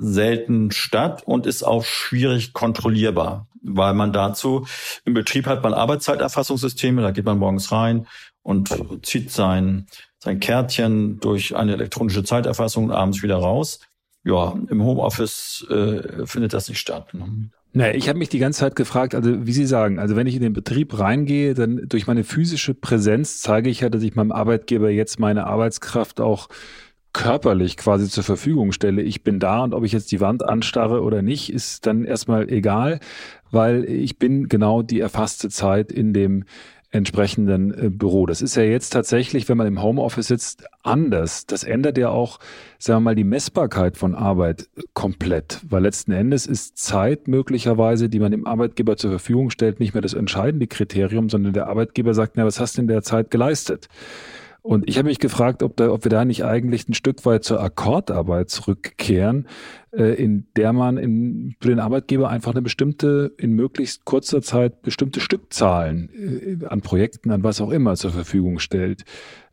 selten statt und ist auch schwierig kontrollierbar, weil man dazu im Betrieb hat man Arbeitszeiterfassungssysteme, da geht man morgens rein und zieht sein sein Kärtchen durch eine elektronische Zeiterfassung und abends wieder raus. Ja, im Homeoffice äh, findet das nicht statt. Ne? Naja, ich habe mich die ganze Zeit gefragt, also wie Sie sagen, also wenn ich in den Betrieb reingehe, dann durch meine physische Präsenz zeige ich ja, dass ich meinem Arbeitgeber jetzt meine Arbeitskraft auch körperlich quasi zur Verfügung stelle. Ich bin da und ob ich jetzt die Wand anstarre oder nicht, ist dann erstmal egal, weil ich bin genau die erfasste Zeit in dem entsprechenden äh, Büro. Das ist ja jetzt tatsächlich, wenn man im Homeoffice sitzt, anders. Das ändert ja auch, sagen wir mal, die Messbarkeit von Arbeit komplett, weil letzten Endes ist Zeit möglicherweise, die man dem Arbeitgeber zur Verfügung stellt, nicht mehr das entscheidende Kriterium, sondern der Arbeitgeber sagt, na, was hast du in der Zeit geleistet? Und ich habe mich gefragt, ob, da, ob wir da nicht eigentlich ein Stück weit zur Akkordarbeit zurückkehren, äh, in der man in, für den Arbeitgeber einfach eine bestimmte, in möglichst kurzer Zeit bestimmte Stückzahlen äh, an Projekten, an was auch immer zur Verfügung stellt.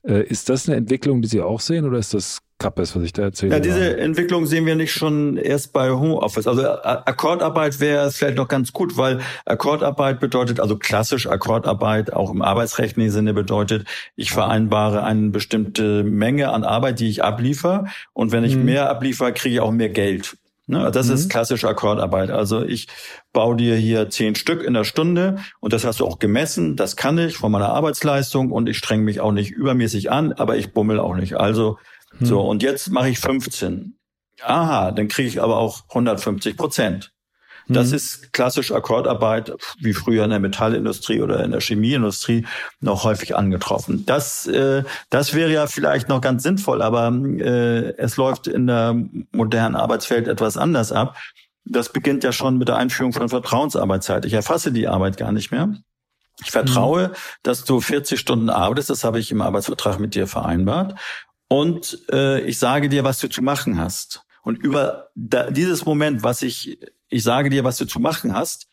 Äh, ist das eine Entwicklung, die Sie auch sehen oder ist das Kappes, was ich da erzähle? Ja, diese Entwicklung sehen wir nicht schon erst bei Homeoffice. Also Akkordarbeit wäre vielleicht noch ganz gut, weil Akkordarbeit bedeutet, also klassisch Akkordarbeit auch im arbeitsrechtlichen Sinne bedeutet, ich vereinbare eine bestimmte Menge an Arbeit, die ich abliefer und wenn ich mhm. mehr abliefer, kriege ich auch mehr Geld. Ne, das mhm. ist klassische Akkordarbeit. Also ich baue dir hier zehn Stück in der Stunde und das hast du auch gemessen. Das kann ich von meiner Arbeitsleistung und ich streng mich auch nicht übermäßig an, aber ich bummel auch nicht. Also mhm. so und jetzt mache ich 15. Aha, dann kriege ich aber auch 150 Prozent. Das mhm. ist klassisch Akkordarbeit, wie früher in der Metallindustrie oder in der Chemieindustrie noch häufig angetroffen. Das, äh, das wäre ja vielleicht noch ganz sinnvoll, aber äh, es läuft in der modernen Arbeitswelt etwas anders ab. Das beginnt ja schon mit der Einführung von Vertrauensarbeitszeit. Ich erfasse die Arbeit gar nicht mehr. Ich vertraue, mhm. dass du 40 Stunden arbeitest, das habe ich im Arbeitsvertrag mit dir vereinbart. Und äh, ich sage dir, was du zu machen hast. Und über da, dieses Moment, was ich ich sage dir, was du zu machen hast,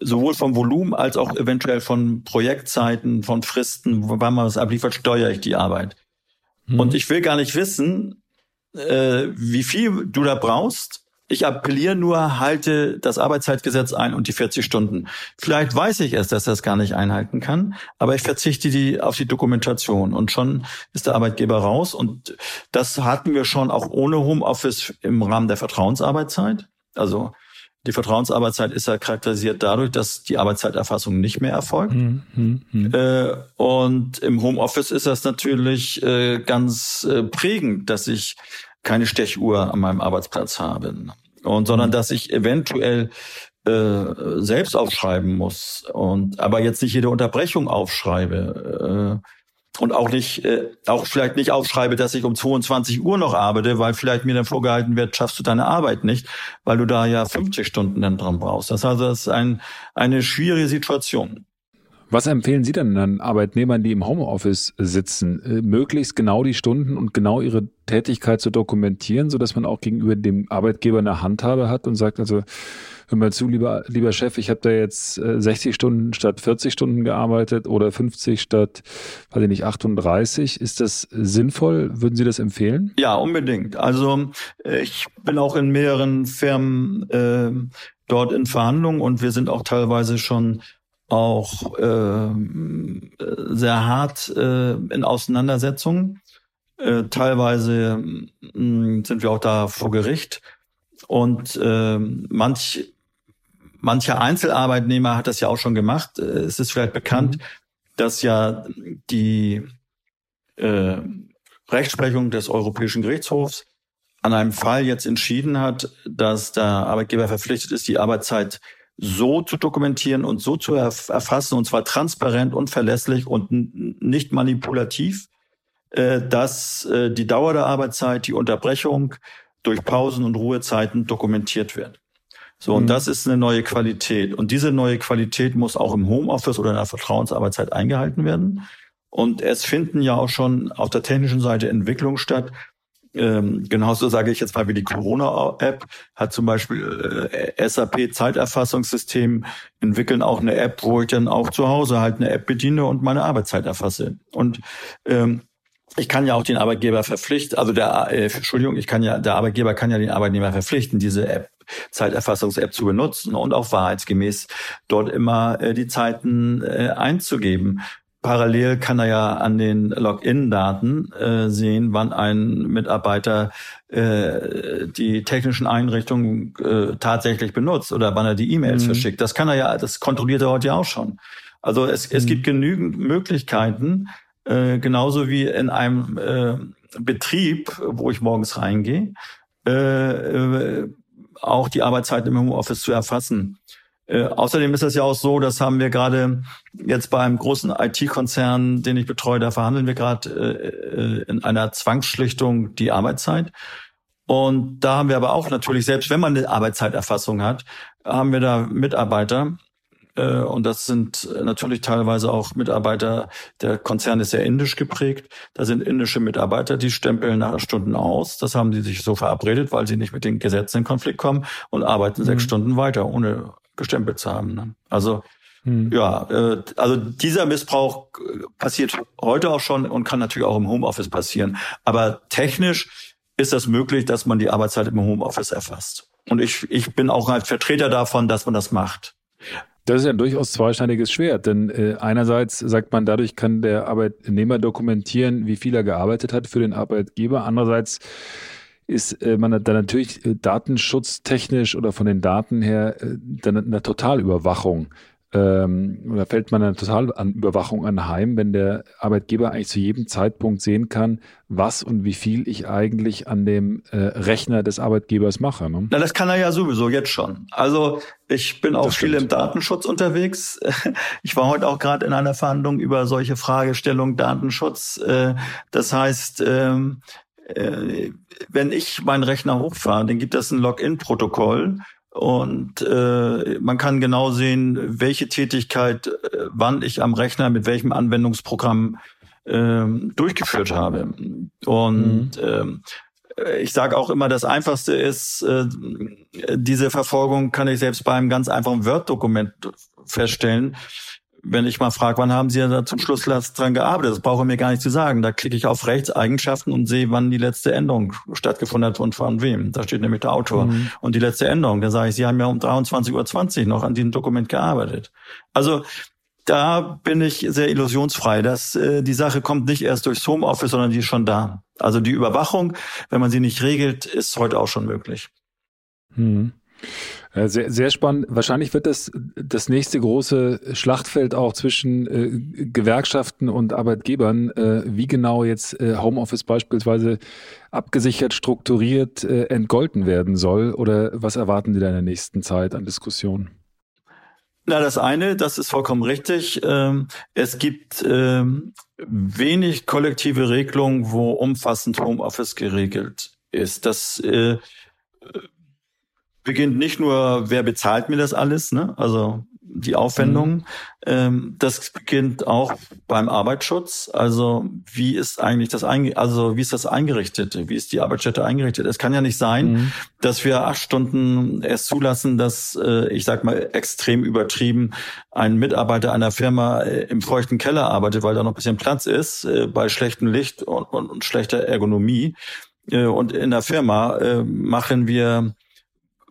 sowohl vom Volumen als auch eventuell von Projektzeiten, von Fristen, wann man das abliefert, steuere ich die Arbeit. Mhm. Und ich will gar nicht wissen, äh, wie viel du da brauchst. Ich appelliere nur, halte das Arbeitszeitgesetz ein und die 40 Stunden. Vielleicht weiß ich es, dass er es gar nicht einhalten kann, aber ich verzichte die auf die Dokumentation und schon ist der Arbeitgeber raus. Und das hatten wir schon auch ohne Homeoffice im Rahmen der Vertrauensarbeitszeit. Also die Vertrauensarbeitszeit ist ja charakterisiert dadurch, dass die Arbeitszeiterfassung nicht mehr erfolgt. Hm, hm, hm. Äh, und im Homeoffice ist das natürlich äh, ganz äh, prägend, dass ich keine Stechuhr an meinem Arbeitsplatz habe. Und sondern dass ich eventuell äh, selbst aufschreiben muss und aber jetzt nicht jede Unterbrechung aufschreibe. Äh, und auch nicht, äh, auch vielleicht nicht aufschreibe, dass ich um 22 Uhr noch arbeite, weil vielleicht mir dann vorgehalten wird, schaffst du deine Arbeit nicht, weil du da ja 50 Stunden dann dran brauchst. Das heißt, das ist ein, eine schwierige Situation. Was empfehlen Sie denn an Arbeitnehmern, die im Homeoffice sitzen, äh, möglichst genau die Stunden und genau ihre Tätigkeit zu dokumentieren, so dass man auch gegenüber dem Arbeitgeber eine Handhabe hat und sagt, also hör mal zu, lieber, lieber Chef, ich habe da jetzt 60 äh, Stunden statt 40 Stunden gearbeitet oder 50 statt, weiß ich nicht, 38. Ist das sinnvoll? Würden Sie das empfehlen? Ja, unbedingt. Also äh, ich bin auch in mehreren Firmen äh, dort in Verhandlungen und wir sind auch teilweise schon auch äh, sehr hart äh, in Auseinandersetzungen. Äh, teilweise mh, mm, sind wir auch da vor Gericht. Und äh, manch Mancher Einzelarbeitnehmer hat das ja auch schon gemacht. Äh, es ist vielleicht bekannt, mhm. dass ja die äh, Rechtsprechung des Europäischen Gerichtshofs an einem Fall jetzt entschieden hat, dass der Arbeitgeber verpflichtet ist, die Arbeitszeit so zu dokumentieren und so zu erfassen, und zwar transparent und verlässlich und nicht manipulativ, äh, dass äh, die Dauer der Arbeitszeit, die Unterbrechung durch Pausen und Ruhezeiten dokumentiert wird. So, und mhm. das ist eine neue Qualität. Und diese neue Qualität muss auch im Homeoffice oder in der Vertrauensarbeitszeit eingehalten werden. Und es finden ja auch schon auf der technischen Seite Entwicklungen statt. Ähm, genauso sage ich jetzt mal wie die Corona-App hat zum Beispiel äh, SAP Zeiterfassungssystem entwickeln auch eine App, wo ich dann auch zu Hause halt eine App bediene und meine Arbeitszeit erfasse. Und ähm, ich kann ja auch den Arbeitgeber verpflichten, also der, äh, Entschuldigung, ich kann ja, der Arbeitgeber kann ja den Arbeitnehmer verpflichten, diese App Zeiterfassungs-App zu benutzen und auch wahrheitsgemäß dort immer äh, die Zeiten äh, einzugeben. Parallel kann er ja an den Login-Daten äh, sehen, wann ein Mitarbeiter äh, die technischen Einrichtungen äh, tatsächlich benutzt oder wann er die E-Mails mhm. verschickt. Das kann er ja, das kontrolliert er heute ja auch schon. Also es, mhm. es gibt genügend Möglichkeiten, äh, genauso wie in einem äh, Betrieb, wo ich morgens reingehe, äh, äh auch die Arbeitszeiten im Homeoffice zu erfassen. Äh, außerdem ist das ja auch so, das haben wir gerade jetzt bei einem großen IT-Konzern, den ich betreue, da verhandeln wir gerade äh, äh, in einer Zwangsschlichtung die Arbeitszeit. Und da haben wir aber auch natürlich, selbst wenn man eine Arbeitszeiterfassung hat, haben wir da Mitarbeiter, und das sind natürlich teilweise auch Mitarbeiter, der Konzern ist sehr indisch geprägt. Da sind indische Mitarbeiter, die stempeln nach Stunden aus. Das haben sie sich so verabredet, weil sie nicht mit den Gesetzen in Konflikt kommen und arbeiten mhm. sechs Stunden weiter, ohne gestempelt zu haben. Ne? Also mhm. ja, äh, also dieser Missbrauch passiert heute auch schon und kann natürlich auch im Homeoffice passieren. Aber technisch ist das möglich, dass man die Arbeitszeit im Homeoffice erfasst. Und ich, ich bin auch ein Vertreter davon, dass man das macht. Das ist ja ein durchaus zweischneidiges Schwert, denn äh, einerseits sagt man, dadurch kann der Arbeitnehmer dokumentieren, wie viel er gearbeitet hat für den Arbeitgeber. Andererseits ist äh, man dann natürlich äh, datenschutztechnisch oder von den Daten her äh, dann eine Totalüberwachung ähm, oder fällt man dann total an Überwachung anheim, wenn der Arbeitgeber eigentlich zu jedem Zeitpunkt sehen kann, was und wie viel ich eigentlich an dem äh, Rechner des Arbeitgebers mache. Ne? Na, das kann er ja sowieso jetzt schon. Also ich bin auch viel im Datenschutz unterwegs. Ich war heute auch gerade in einer Verhandlung über solche Fragestellungen Datenschutz. Äh, das heißt, ähm, äh, wenn ich meinen Rechner hochfahre, dann gibt es ein Login-Protokoll und äh, man kann genau sehen, welche Tätigkeit, äh, wann ich am Rechner mit welchem Anwendungsprogramm äh, durchgeführt habe. Und mhm. ähm, ich sage auch immer, das Einfachste ist, äh, diese Verfolgung kann ich selbst bei einem ganz einfachen Word-Dokument feststellen wenn ich mal frage, wann haben Sie da zum Schluss dran gearbeitet? Das brauche ich mir gar nicht zu sagen. Da klicke ich auf Rechtseigenschaften und sehe, wann die letzte Änderung stattgefunden hat und von wem. Da steht nämlich der Autor. Mhm. Und die letzte Änderung, da sage ich, Sie haben ja um 23.20 Uhr noch an diesem Dokument gearbeitet. Also da bin ich sehr illusionsfrei. dass äh, die Sache kommt nicht erst durchs Homeoffice, sondern die ist schon da. Also die Überwachung, wenn man sie nicht regelt, ist heute auch schon möglich. Mhm. Sehr, sehr spannend. Wahrscheinlich wird das das nächste große Schlachtfeld auch zwischen äh, Gewerkschaften und Arbeitgebern, äh, wie genau jetzt äh, Homeoffice beispielsweise abgesichert, strukturiert, äh, entgolten werden soll. Oder was erwarten Sie da in der nächsten Zeit an Diskussionen? Na, das eine, das ist vollkommen richtig. Ähm, es gibt ähm, wenig kollektive Regelungen, wo umfassend Homeoffice geregelt ist. Das äh, beginnt nicht nur, wer bezahlt mir das alles, ne? also die Aufwendungen. Mhm. Ähm, das beginnt auch beim Arbeitsschutz. Also wie ist eigentlich das einge also wie ist das eingerichtet? Wie ist die Arbeitsstätte eingerichtet? Es kann ja nicht sein, mhm. dass wir acht Stunden erst zulassen, dass äh, ich sag mal extrem übertrieben ein Mitarbeiter einer Firma äh, im feuchten Keller arbeitet, weil da noch ein bisschen Platz ist, äh, bei schlechtem Licht und, und, und schlechter Ergonomie. Äh, und in der Firma äh, machen wir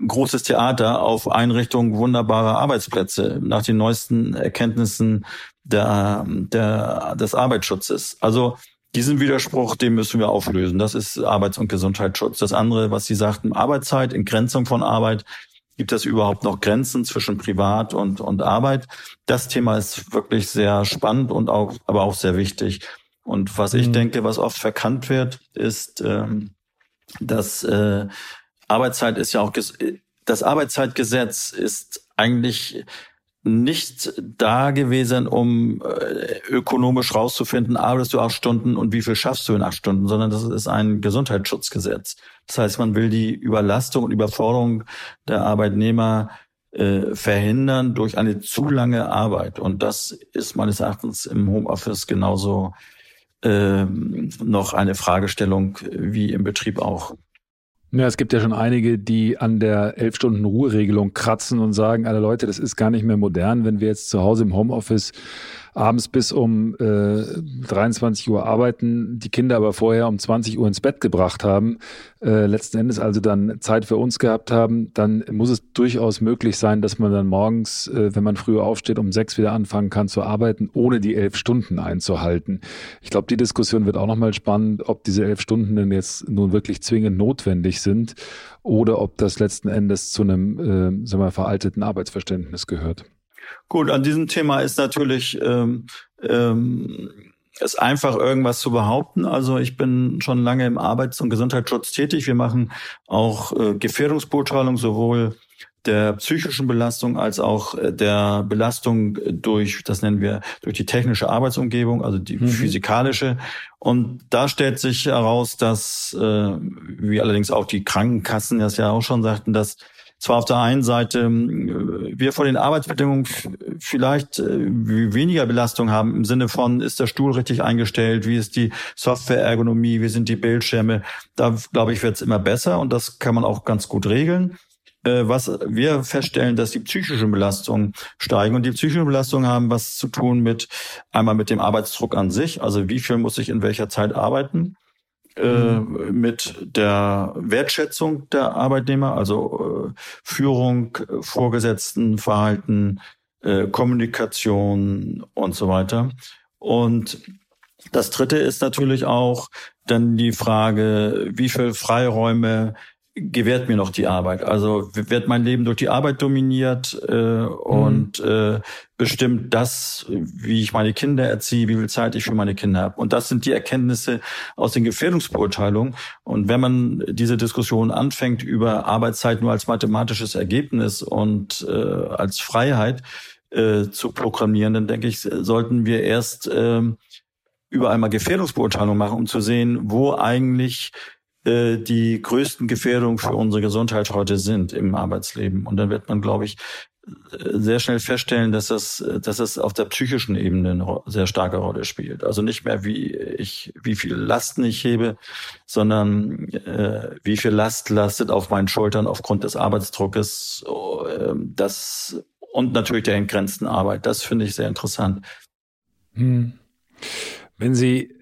großes Theater auf Einrichtung wunderbarer Arbeitsplätze nach den neuesten Erkenntnissen der, der, des Arbeitsschutzes. Also diesen Widerspruch, den müssen wir auflösen. Das ist Arbeits- und Gesundheitsschutz. Das andere, was Sie sagten, Arbeitszeit, Entgrenzung von Arbeit. Gibt es überhaupt noch Grenzen zwischen Privat und, und Arbeit? Das Thema ist wirklich sehr spannend und auch, aber auch sehr wichtig. Und was ich mhm. denke, was oft verkannt wird, ist, ähm, dass äh, Arbeitszeit ist ja auch, das Arbeitszeitgesetz ist eigentlich nicht da gewesen, um äh, ökonomisch rauszufinden, arbeitest du acht Stunden und wie viel schaffst du in acht Stunden, sondern das ist ein Gesundheitsschutzgesetz. Das heißt, man will die Überlastung und Überforderung der Arbeitnehmer äh, verhindern durch eine zu lange Arbeit. Und das ist meines Erachtens im Homeoffice genauso äh, noch eine Fragestellung wie im Betrieb auch. Ja, es gibt ja schon einige, die an der elf Stunden Ruheregelung kratzen und sagen, alle Leute, das ist gar nicht mehr modern, wenn wir jetzt zu Hause im Homeoffice abends bis um äh, 23 Uhr arbeiten, die Kinder aber vorher um 20 Uhr ins Bett gebracht haben, äh, letzten Endes also dann Zeit für uns gehabt haben, dann muss es durchaus möglich sein, dass man dann morgens, äh, wenn man früher aufsteht, um sechs wieder anfangen kann zu arbeiten, ohne die elf Stunden einzuhalten. Ich glaube, die Diskussion wird auch nochmal spannend, ob diese elf Stunden denn jetzt nun wirklich zwingend notwendig sind oder ob das letzten Endes zu einem, äh, sagen wir, veralteten Arbeitsverständnis gehört. Gut, an diesem Thema ist natürlich ähm, ähm, ist einfach irgendwas zu behaupten. Also ich bin schon lange im Arbeits- und Gesundheitsschutz tätig. Wir machen auch äh, Gefährdungsbeurteilung sowohl der psychischen Belastung als auch äh, der Belastung durch, das nennen wir, durch die technische Arbeitsumgebung, also die mhm. physikalische. Und da stellt sich heraus, dass, äh, wie allerdings auch die Krankenkassen das ja auch schon sagten, dass zwar auf der einen Seite äh, wir vor den Arbeitsbedingungen vielleicht äh, weniger Belastung haben im Sinne von, ist der Stuhl richtig eingestellt, wie ist die Softwareergonomie, wie sind die Bildschirme. Da, glaube ich, wird es immer besser und das kann man auch ganz gut regeln äh, was wir feststellen, dass die psychischen Belastungen steigen und die psychischen Belastungen haben was zu tun mit einmal mit dem Arbeitsdruck an sich, also wie viel muss ich in welcher Zeit arbeiten äh, mit der Wertschätzung der Arbeitnehmer, also äh, Führung, Vorgesetzten, Verhalten, äh, Kommunikation und so weiter. Und das Dritte ist natürlich auch dann die Frage, wie viel Freiräume gewährt mir noch die Arbeit. Also wird mein Leben durch die Arbeit dominiert äh, mhm. und äh, bestimmt das, wie ich meine Kinder erziehe, wie viel Zeit ich für meine Kinder habe. Und das sind die Erkenntnisse aus den Gefährdungsbeurteilungen. Und wenn man diese Diskussion anfängt über Arbeitszeit nur als mathematisches Ergebnis und äh, als Freiheit äh, zu programmieren, dann denke ich, sollten wir erst äh, über einmal Gefährdungsbeurteilung machen, um zu sehen, wo eigentlich äh, die größten Gefährdungen für unsere Gesundheit heute sind im Arbeitsleben. Und dann wird man, glaube ich, sehr schnell feststellen, dass das, dass das auf der psychischen Ebene eine sehr starke Rolle spielt. Also nicht mehr wie ich, wie viel Lasten ich hebe, sondern äh, wie viel Last lastet auf meinen Schultern aufgrund des Arbeitsdruckes, äh, das und natürlich der entgrenzten Arbeit. Das finde ich sehr interessant. Hm. Wenn Sie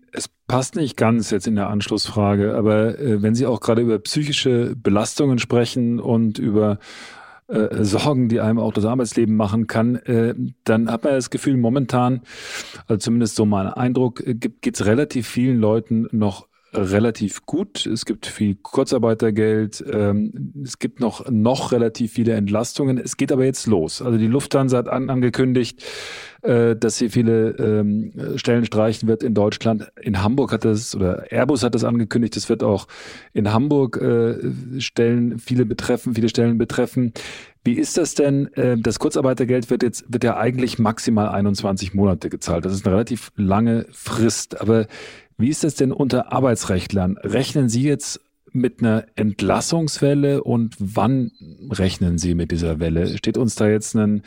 passt nicht ganz jetzt in der Anschlussfrage, aber äh, wenn Sie auch gerade über psychische Belastungen sprechen und über äh, Sorgen, die einem auch das Arbeitsleben machen kann, äh, dann hat man das Gefühl, momentan, also zumindest so mein Eindruck, äh, geht es relativ vielen Leuten noch relativ gut. Es gibt viel Kurzarbeitergeld. Ähm, es gibt noch, noch relativ viele Entlastungen. Es geht aber jetzt los. Also die Lufthansa hat an, angekündigt, äh, dass sie viele ähm, Stellen streichen wird in Deutschland. In Hamburg hat das, oder Airbus hat das angekündigt, es wird auch in Hamburg äh, Stellen, viele betreffen, viele Stellen betreffen. Wie ist das denn? Äh, das Kurzarbeitergeld wird jetzt, wird ja eigentlich maximal 21 Monate gezahlt. Das ist eine relativ lange Frist. Aber wie ist das denn unter Arbeitsrechtlern? Rechnen Sie jetzt mit einer Entlassungswelle und wann rechnen Sie mit dieser Welle? Steht uns da jetzt ein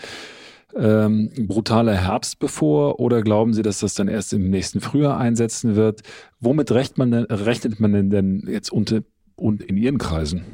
ähm, brutaler Herbst bevor oder glauben Sie, dass das dann erst im nächsten Frühjahr einsetzen wird? Womit rechnet man denn, rechnet man denn jetzt unter, und in Ihren Kreisen?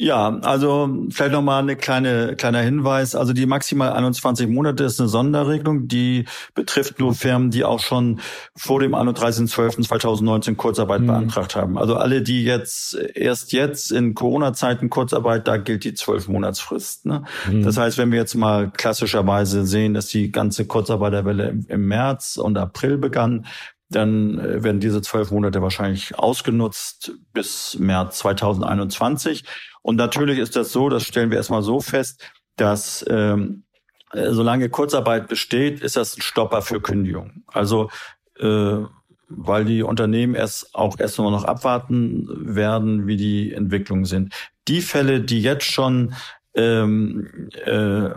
Ja, also vielleicht nochmal eine kleine kleiner Hinweis. Also die maximal 21 Monate ist eine Sonderregelung, die betrifft nur Firmen, die auch schon vor dem 31.12.2019 Kurzarbeit mhm. beantragt haben. Also alle, die jetzt erst jetzt in Corona-Zeiten Kurzarbeit, da gilt die zwölf Monatsfrist. Ne? Mhm. Das heißt, wenn wir jetzt mal klassischerweise sehen, dass die ganze Kurzarbeiterwelle im, im März und April begann, dann äh, werden diese zwölf Monate wahrscheinlich ausgenutzt bis März 2021. Und natürlich ist das so, das stellen wir erstmal so fest, dass ähm, äh, solange Kurzarbeit besteht, ist das ein Stopper für Kündigung. Also äh, weil die Unternehmen erst auch erst noch abwarten werden, wie die Entwicklungen sind. Die Fälle, die jetzt schon ähm, äh,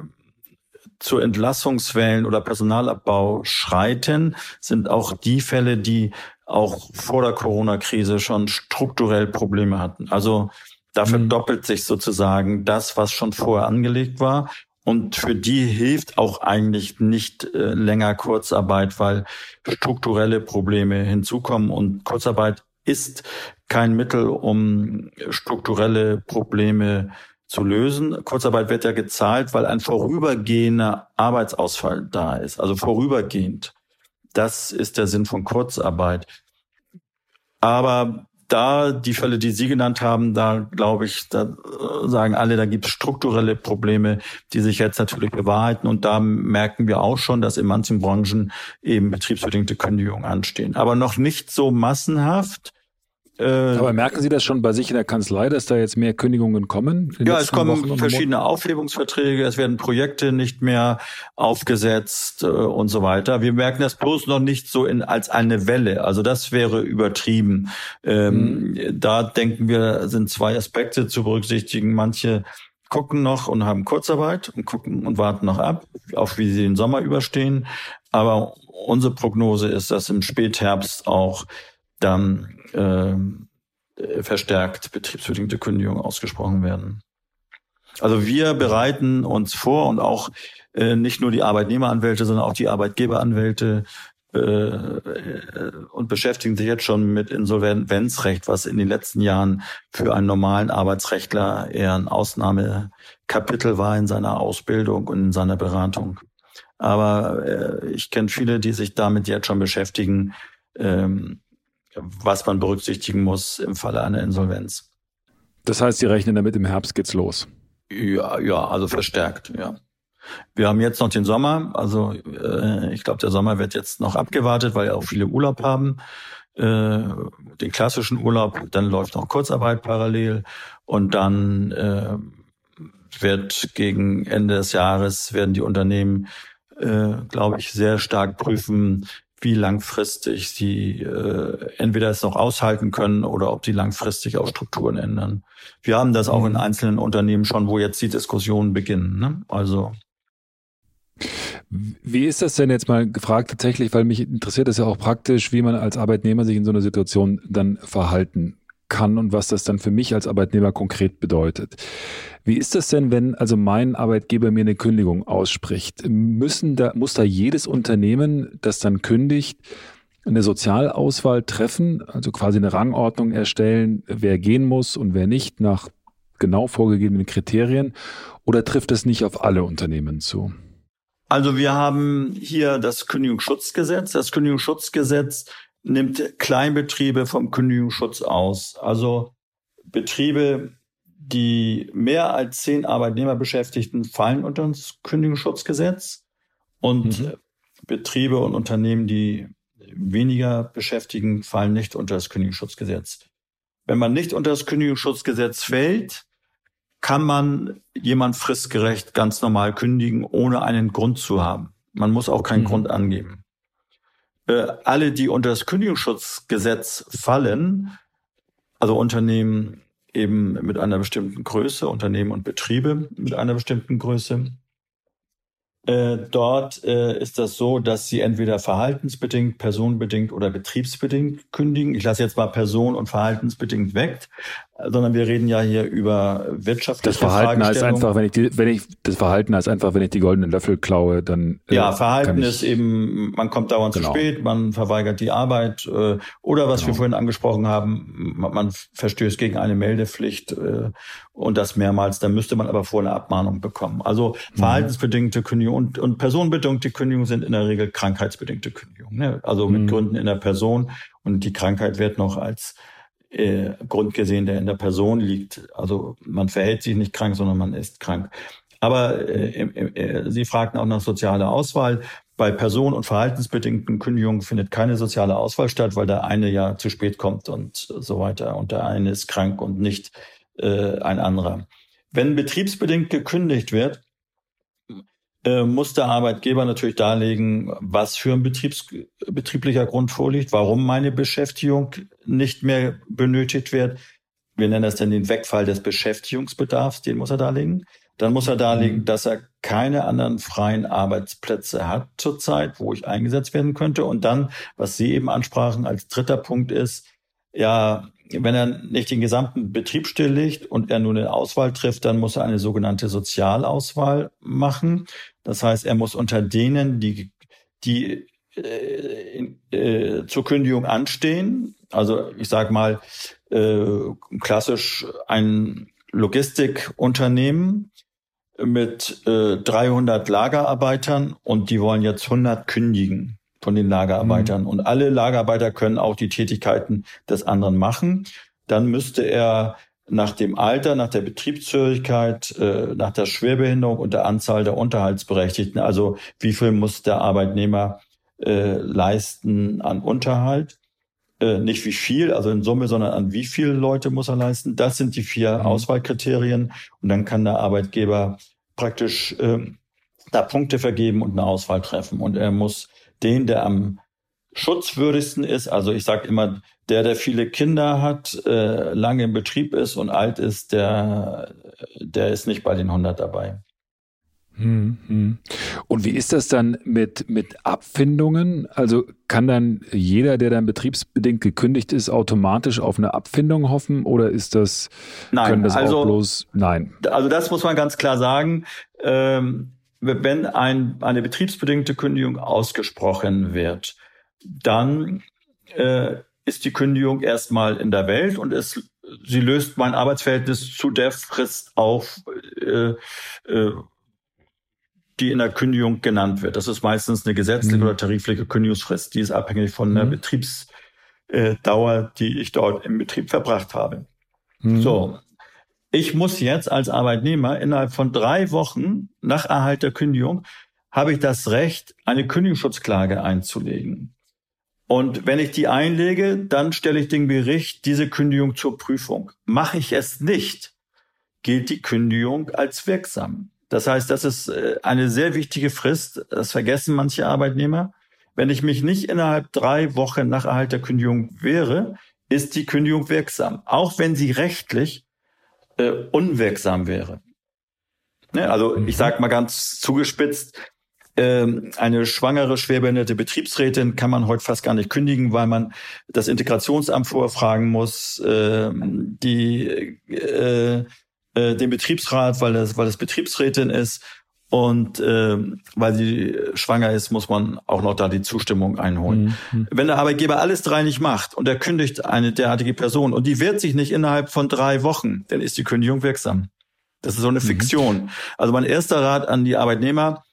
zu Entlassungswellen oder Personalabbau schreiten, sind auch die Fälle, die auch vor der Corona-Krise schon strukturell Probleme hatten. Also da verdoppelt mhm. sich sozusagen das, was schon vorher angelegt war. Und für die hilft auch eigentlich nicht äh, länger Kurzarbeit, weil strukturelle Probleme hinzukommen. Und Kurzarbeit ist kein Mittel, um strukturelle Probleme zu lösen. Kurzarbeit wird ja gezahlt, weil ein vorübergehender Arbeitsausfall da ist, also vorübergehend. Das ist der Sinn von Kurzarbeit. Aber da die Fälle, die Sie genannt haben, da glaube ich, da äh, sagen alle, da gibt es strukturelle Probleme, die sich jetzt natürlich bewahrheiten. Und da merken wir auch schon, dass in manchen Branchen eben betriebsbedingte Kündigungen anstehen. Aber noch nicht so massenhaft. Äh, Aber merken Sie das schon bei sich in der Kanzlei, dass da jetzt mehr Kündigungen kommen? Ja, es kommen verschiedene Aufhebungsverträge, es werden Projekte nicht mehr aufgesetzt äh, und so weiter. Wir merken das bloß noch nicht so in, als eine Welle. Also das wäre übertrieben. Ähm, mhm. Da denken wir, sind zwei Aspekte zu berücksichtigen. Manche gucken noch und haben Kurzarbeit und gucken und warten noch ab, auf wie sie den Sommer überstehen. Aber unsere Prognose ist, dass im Spätherbst auch dann äh, verstärkt betriebsbedingte Kündigungen ausgesprochen werden. Also wir bereiten uns vor und auch äh, nicht nur die Arbeitnehmeranwälte, sondern auch die Arbeitgeberanwälte äh, äh, und beschäftigen sich jetzt schon mit Insolvenzrecht, was in den letzten Jahren für einen normalen Arbeitsrechtler eher ein Ausnahmekapitel war in seiner Ausbildung und in seiner Beratung. Aber äh, ich kenne viele, die sich damit jetzt schon beschäftigen, ähm, was man berücksichtigen muss im Falle einer Insolvenz. Das heißt, Sie rechnen damit, im Herbst geht's los? Ja, ja, also verstärkt, ja. Wir haben jetzt noch den Sommer, also äh, ich glaube, der Sommer wird jetzt noch abgewartet, weil ja auch viele Urlaub haben. Äh, den klassischen Urlaub, dann läuft noch Kurzarbeit parallel und dann äh, wird gegen Ende des Jahres werden die Unternehmen, äh, glaube ich, sehr stark prüfen, wie langfristig sie äh, entweder es noch aushalten können oder ob sie langfristig auch Strukturen ändern. Wir haben das auch in mhm. einzelnen Unternehmen schon, wo jetzt die Diskussionen beginnen. Ne? Also wie ist das denn jetzt mal gefragt tatsächlich, weil mich interessiert das ja auch praktisch, wie man als Arbeitnehmer sich in so einer Situation dann verhalten kann und was das dann für mich als Arbeitnehmer konkret bedeutet. Wie ist das denn, wenn also mein Arbeitgeber mir eine Kündigung ausspricht? Müssen da, muss da jedes Unternehmen, das dann kündigt, eine Sozialauswahl treffen, also quasi eine Rangordnung erstellen, wer gehen muss und wer nicht nach genau vorgegebenen Kriterien? Oder trifft das nicht auf alle Unternehmen zu? Also wir haben hier das Kündigungsschutzgesetz. Das Kündigungsschutzgesetz nimmt Kleinbetriebe vom Kündigungsschutz aus. Also Betriebe, die mehr als zehn Arbeitnehmer beschäftigten, fallen unter das Kündigungsschutzgesetz. Und mhm. Betriebe und Unternehmen, die weniger beschäftigen, fallen nicht unter das Kündigungsschutzgesetz. Wenn man nicht unter das Kündigungsschutzgesetz fällt, kann man jemand fristgerecht ganz normal kündigen, ohne einen Grund zu haben. Man muss auch keinen mhm. Grund angeben. Äh, alle, die unter das Kündigungsschutzgesetz fallen, also Unternehmen eben mit einer bestimmten Größe, Unternehmen und Betriebe mit einer bestimmten Größe, äh, dort äh, ist das so, dass sie entweder verhaltensbedingt, personenbedingt oder betriebsbedingt kündigen. Ich lasse jetzt mal person- und verhaltensbedingt weg sondern wir reden ja hier über wirtschaftliche Das Verhalten heißt einfach, wenn ich, die, wenn ich das Verhalten heißt einfach, wenn ich die goldenen Löffel klaue, dann äh, ja Verhalten ist eben, man kommt dauernd genau. zu spät, man verweigert die Arbeit äh, oder was genau. wir vorhin angesprochen haben, man, man verstößt gegen eine Meldepflicht äh, und das mehrmals, dann müsste man aber vor eine Abmahnung bekommen. Also mhm. verhaltensbedingte Kündigung und, und personenbedingte Kündigung sind in der Regel krankheitsbedingte Kündigung, ne? also mit mhm. Gründen in der Person und die Krankheit wird noch als äh, Grund gesehen, der in der Person liegt. Also man verhält sich nicht krank, sondern man ist krank. Aber äh, äh, Sie fragten auch nach sozialer Auswahl. Bei person- und verhaltensbedingten Kündigungen findet keine soziale Auswahl statt, weil der eine ja zu spät kommt und so weiter. Und der eine ist krank und nicht äh, ein anderer. Wenn betriebsbedingt gekündigt wird, äh, muss der Arbeitgeber natürlich darlegen, was für ein Betriebs betrieblicher Grund vorliegt, warum meine Beschäftigung nicht mehr benötigt wird. Wir nennen das dann den Wegfall des Beschäftigungsbedarfs, den muss er darlegen. Dann muss er darlegen, mhm. dass er keine anderen freien Arbeitsplätze hat zurzeit, wo ich eingesetzt werden könnte. Und dann, was Sie eben ansprachen, als dritter Punkt ist, ja, wenn er nicht den gesamten Betrieb stilllegt und er nur eine Auswahl trifft, dann muss er eine sogenannte Sozialauswahl machen. Das heißt, er muss unter denen, die, die äh, äh, zur Kündigung anstehen, also ich sage mal äh, klassisch ein Logistikunternehmen mit äh, 300 Lagerarbeitern und die wollen jetzt 100 kündigen von den Lagerarbeitern. Mhm. Und alle Lagerarbeiter können auch die Tätigkeiten des anderen machen. Dann müsste er nach dem Alter, nach der Betriebshörigkeit, äh, nach der Schwerbehinderung und der Anzahl der Unterhaltsberechtigten, also wie viel muss der Arbeitnehmer äh, leisten an Unterhalt, äh, nicht wie viel, also in Summe, sondern an wie viele Leute muss er leisten. Das sind die vier mhm. Auswahlkriterien. Und dann kann der Arbeitgeber praktisch äh, da Punkte vergeben und eine Auswahl treffen. Und er muss den, der am schutzwürdigsten ist. Also ich sage immer, der, der viele Kinder hat, äh, lange im Betrieb ist und alt ist, der, der ist nicht bei den 100 dabei. Hm, hm. Und wie ist das dann mit, mit Abfindungen? Also kann dann jeder, der dann betriebsbedingt gekündigt ist, automatisch auf eine Abfindung hoffen oder ist das, nein, können das also, auch bloß, nein? Also das muss man ganz klar sagen. Ähm, wenn ein, eine betriebsbedingte Kündigung ausgesprochen wird, dann äh, ist die Kündigung erstmal in der Welt und es, sie löst mein Arbeitsverhältnis zu der Frist auf, äh, äh, die in der Kündigung genannt wird. Das ist meistens eine gesetzliche mhm. oder tarifliche Kündigungsfrist. Die ist abhängig von der mhm. Betriebsdauer, die ich dort im Betrieb verbracht habe. Mhm. So. Ich muss jetzt als Arbeitnehmer innerhalb von drei Wochen nach Erhalt der Kündigung habe ich das Recht, eine Kündigungsschutzklage einzulegen. Und wenn ich die einlege, dann stelle ich dem Gericht diese Kündigung zur Prüfung. Mache ich es nicht, gilt die Kündigung als wirksam. Das heißt, das ist äh, eine sehr wichtige Frist. Das vergessen manche Arbeitnehmer. Wenn ich mich nicht innerhalb drei Wochen nach Erhalt der Kündigung wehre, ist die Kündigung wirksam, auch wenn sie rechtlich äh, unwirksam wäre. Ne? Also ich sage mal ganz zugespitzt, ähm, eine schwangere, schwerbehinderte Betriebsrätin kann man heute fast gar nicht kündigen, weil man das Integrationsamt vorfragen muss, äh, die, äh, äh, den Betriebsrat, weil das, weil das Betriebsrätin ist. Und äh, weil sie schwanger ist, muss man auch noch da die Zustimmung einholen. Mhm. Wenn der Arbeitgeber alles drei nicht macht und er kündigt eine derartige Person und die wehrt sich nicht innerhalb von drei Wochen, dann ist die Kündigung wirksam. Das ist so eine mhm. Fiktion. Also mein erster Rat an die Arbeitnehmer,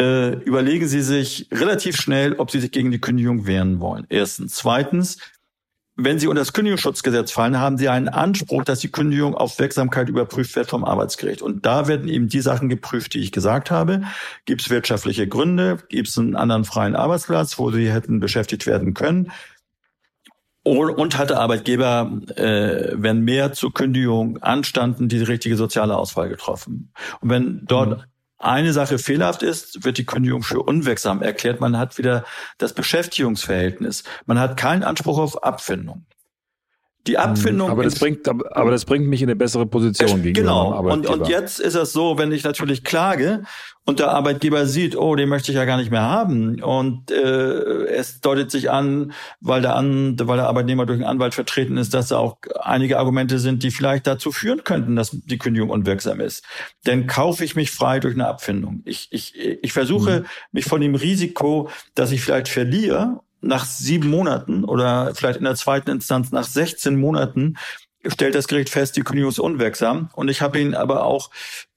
äh, überlegen Sie sich relativ schnell, ob Sie sich gegen die Kündigung wehren wollen. Erstens. Zweitens, wenn Sie unter das Kündigungsschutzgesetz fallen, haben Sie einen Anspruch, dass die Kündigung auf Wirksamkeit überprüft wird vom Arbeitsgericht. Und da werden eben die Sachen geprüft, die ich gesagt habe. Gibt es wirtschaftliche Gründe? Gibt es einen anderen freien Arbeitsplatz, wo Sie hätten beschäftigt werden können? Und hat der Arbeitgeber, äh, wenn mehr zur Kündigung anstanden, die richtige soziale Auswahl getroffen? Und wenn dort mhm eine Sache fehlerhaft ist, wird die Kündigung für unwirksam erklärt. Man hat wieder das Beschäftigungsverhältnis. Man hat keinen Anspruch auf Abfindung. Die hm, Abfindung. Aber das bringt, aber das bringt mich in eine bessere Position gegenüber Genau. Und, und jetzt ist es so, wenn ich natürlich klage und der Arbeitgeber sieht, oh, den möchte ich ja gar nicht mehr haben und äh, es deutet sich an, weil der, an, weil der Arbeitnehmer durch einen Anwalt vertreten ist, dass da auch einige Argumente sind, die vielleicht dazu führen könnten, dass die Kündigung unwirksam ist. Dann kaufe ich mich frei durch eine Abfindung. Ich, ich, ich versuche, mhm. mich von dem Risiko, dass ich vielleicht verliere nach sieben Monaten oder vielleicht in der zweiten Instanz nach 16 Monaten stellt das Gericht fest, die Kündigung ist unwirksam. Und ich habe ihn aber auch,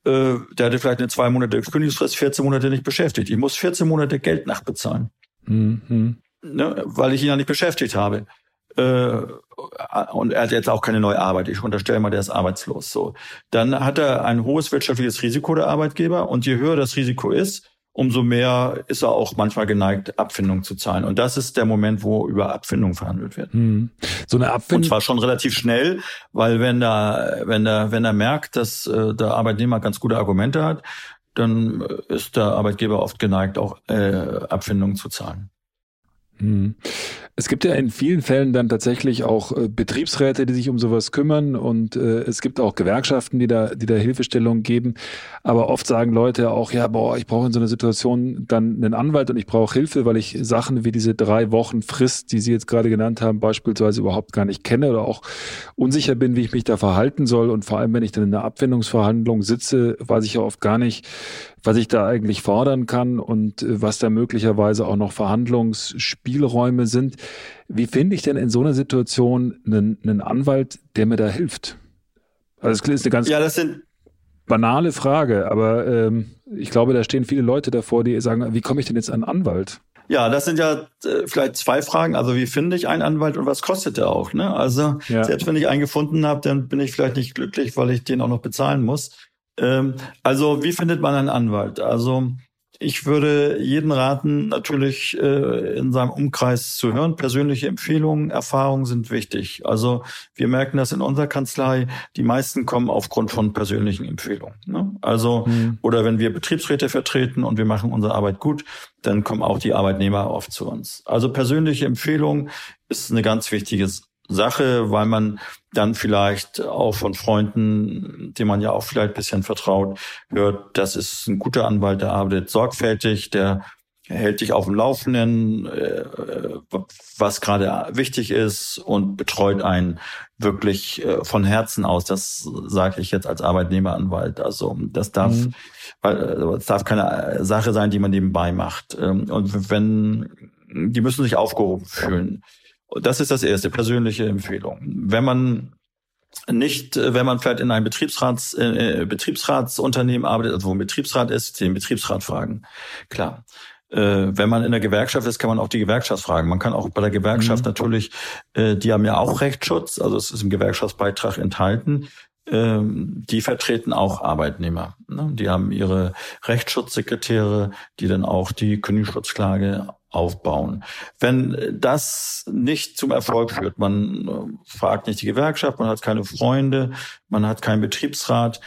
äh, der hatte vielleicht eine zwei Monate Kündigungsfrist, 14 Monate nicht beschäftigt. Ich muss 14 Monate Geld nachbezahlen. Mhm. Ne, weil ich ihn ja nicht beschäftigt habe. Äh, und er hat jetzt auch keine neue Arbeit. Ich unterstelle mal, der ist arbeitslos. So, dann hat er ein hohes wirtschaftliches Risiko der Arbeitgeber und je höher das Risiko ist, umso mehr ist er auch manchmal geneigt, Abfindung zu zahlen. Und das ist der Moment, wo über Abfindung verhandelt wird. Hm. So eine Abfindung. Und zwar schon relativ schnell, weil wenn da, wenn er, wenn er merkt, dass äh, der Arbeitnehmer ganz gute Argumente hat, dann ist der Arbeitgeber oft geneigt, auch äh, Abfindung zu zahlen. Hm. Es gibt ja in vielen Fällen dann tatsächlich auch äh, Betriebsräte, die sich um sowas kümmern und äh, es gibt auch Gewerkschaften, die da, die da Hilfestellung geben. Aber oft sagen Leute auch, ja, boah, ich brauche in so einer Situation dann einen Anwalt und ich brauche Hilfe, weil ich Sachen wie diese drei Wochen Frist, die Sie jetzt gerade genannt haben, beispielsweise überhaupt gar nicht kenne oder auch unsicher bin, wie ich mich da verhalten soll. Und vor allem, wenn ich dann in einer Abwendungsverhandlung sitze, weiß ich ja oft gar nicht, was ich da eigentlich fordern kann und äh, was da möglicherweise auch noch Verhandlungsspielräume sind. Wie finde ich denn in so einer Situation einen, einen Anwalt, der mir da hilft? Also das ist eine ganz ja, das sind banale Frage, aber ähm, ich glaube, da stehen viele Leute davor, die sagen, wie komme ich denn jetzt an einen Anwalt? Ja, das sind ja äh, vielleicht zwei Fragen. Also wie finde ich einen Anwalt und was kostet der auch? Ne? Also ja. selbst wenn ich einen gefunden habe, dann bin ich vielleicht nicht glücklich, weil ich den auch noch bezahlen muss. Ähm, also wie findet man einen Anwalt? Also ich würde jeden raten, natürlich äh, in seinem Umkreis zu hören. Persönliche Empfehlungen, Erfahrungen sind wichtig. Also wir merken das in unserer Kanzlei. Die meisten kommen aufgrund von persönlichen Empfehlungen. Ne? Also mhm. oder wenn wir Betriebsräte vertreten und wir machen unsere Arbeit gut, dann kommen auch die Arbeitnehmer oft zu uns. Also persönliche Empfehlung ist eine ganz wichtige Sache, weil man dann vielleicht auch von Freunden, dem man ja auch vielleicht ein bisschen vertraut, hört, das ist ein guter Anwalt, der arbeitet sorgfältig, der hält dich auf dem Laufenden, äh, was gerade wichtig ist und betreut einen wirklich äh, von Herzen aus. Das sage ich jetzt als Arbeitnehmeranwalt. Also das darf, mhm. das darf keine Sache sein, die man nebenbei macht. Ähm, und wenn die müssen sich aufgehoben fühlen. Das ist das erste, persönliche Empfehlung. Wenn man nicht, wenn man vielleicht in einem Betriebsrats, äh, Betriebsratsunternehmen arbeitet, also wo ein Betriebsrat ist, den Betriebsrat fragen. Klar. Äh, wenn man in der Gewerkschaft ist, kann man auch die Gewerkschaft fragen. Man kann auch bei der Gewerkschaft mhm. natürlich, äh, die haben ja auch Rechtsschutz, also es ist im Gewerkschaftsbeitrag enthalten. Ähm, die vertreten auch Arbeitnehmer. Ne? Die haben ihre Rechtsschutzsekretäre, die dann auch die Kündigungsschutzklage aufbauen. Wenn das nicht zum Erfolg führt, man äh, fragt nicht die Gewerkschaft, man hat keine Freunde, man hat keinen Betriebsrat,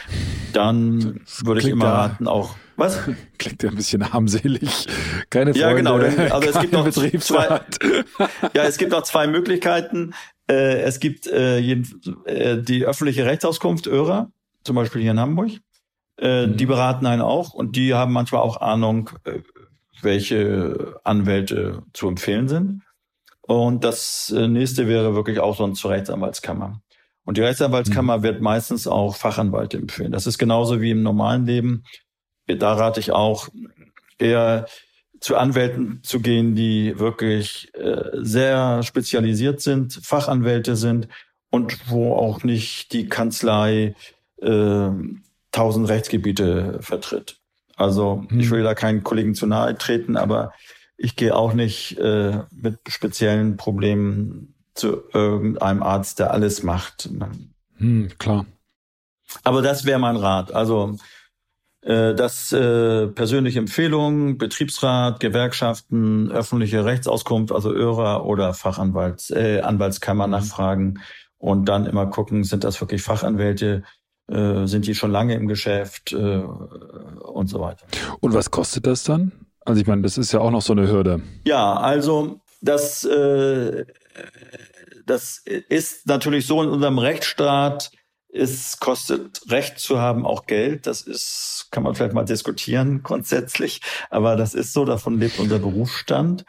dann würde ich immer raten, auch was? Klingt ja ein bisschen armselig. Keine Freunde, ja, genau. Also es gibt noch zwei, ja, es gibt noch zwei Möglichkeiten. Äh, es gibt äh, die öffentliche Rechtsauskunft ÖRA, zum Beispiel hier in Hamburg. Mhm. Die beraten einen auch und die haben manchmal auch Ahnung, welche Anwälte zu empfehlen sind. Und das äh, nächste wäre wirklich auch sonst zur Rechtsanwaltskammer. Und die Rechtsanwaltskammer mhm. wird meistens auch Fachanwälte empfehlen. Das ist genauso wie im normalen Leben. Da rate ich auch eher zu Anwälten zu gehen, die wirklich äh, sehr spezialisiert sind, Fachanwälte sind und wo auch nicht die Kanzlei äh, tausend Rechtsgebiete vertritt. Also hm. ich will da keinen Kollegen zu nahe treten, aber ich gehe auch nicht äh, mit speziellen Problemen zu irgendeinem Arzt, der alles macht. Hm, klar. Aber das wäre mein Rat. Also äh, das äh, persönliche Empfehlungen, Betriebsrat, Gewerkschaften, öffentliche Rechtsauskunft, also ÖRA oder Fachanwalts, äh, Anwaltskammer hm. nachfragen und dann immer gucken, sind das wirklich Fachanwälte, äh, sind die schon lange im Geschäft äh, und so weiter. Und was kostet das dann? Also ich meine, das ist ja auch noch so eine Hürde. Ja, also das, äh, das ist natürlich so in unserem Rechtsstaat. Es kostet Recht zu haben auch Geld. Das ist, kann man vielleicht mal diskutieren grundsätzlich, aber das ist so. Davon lebt unser Berufsstand.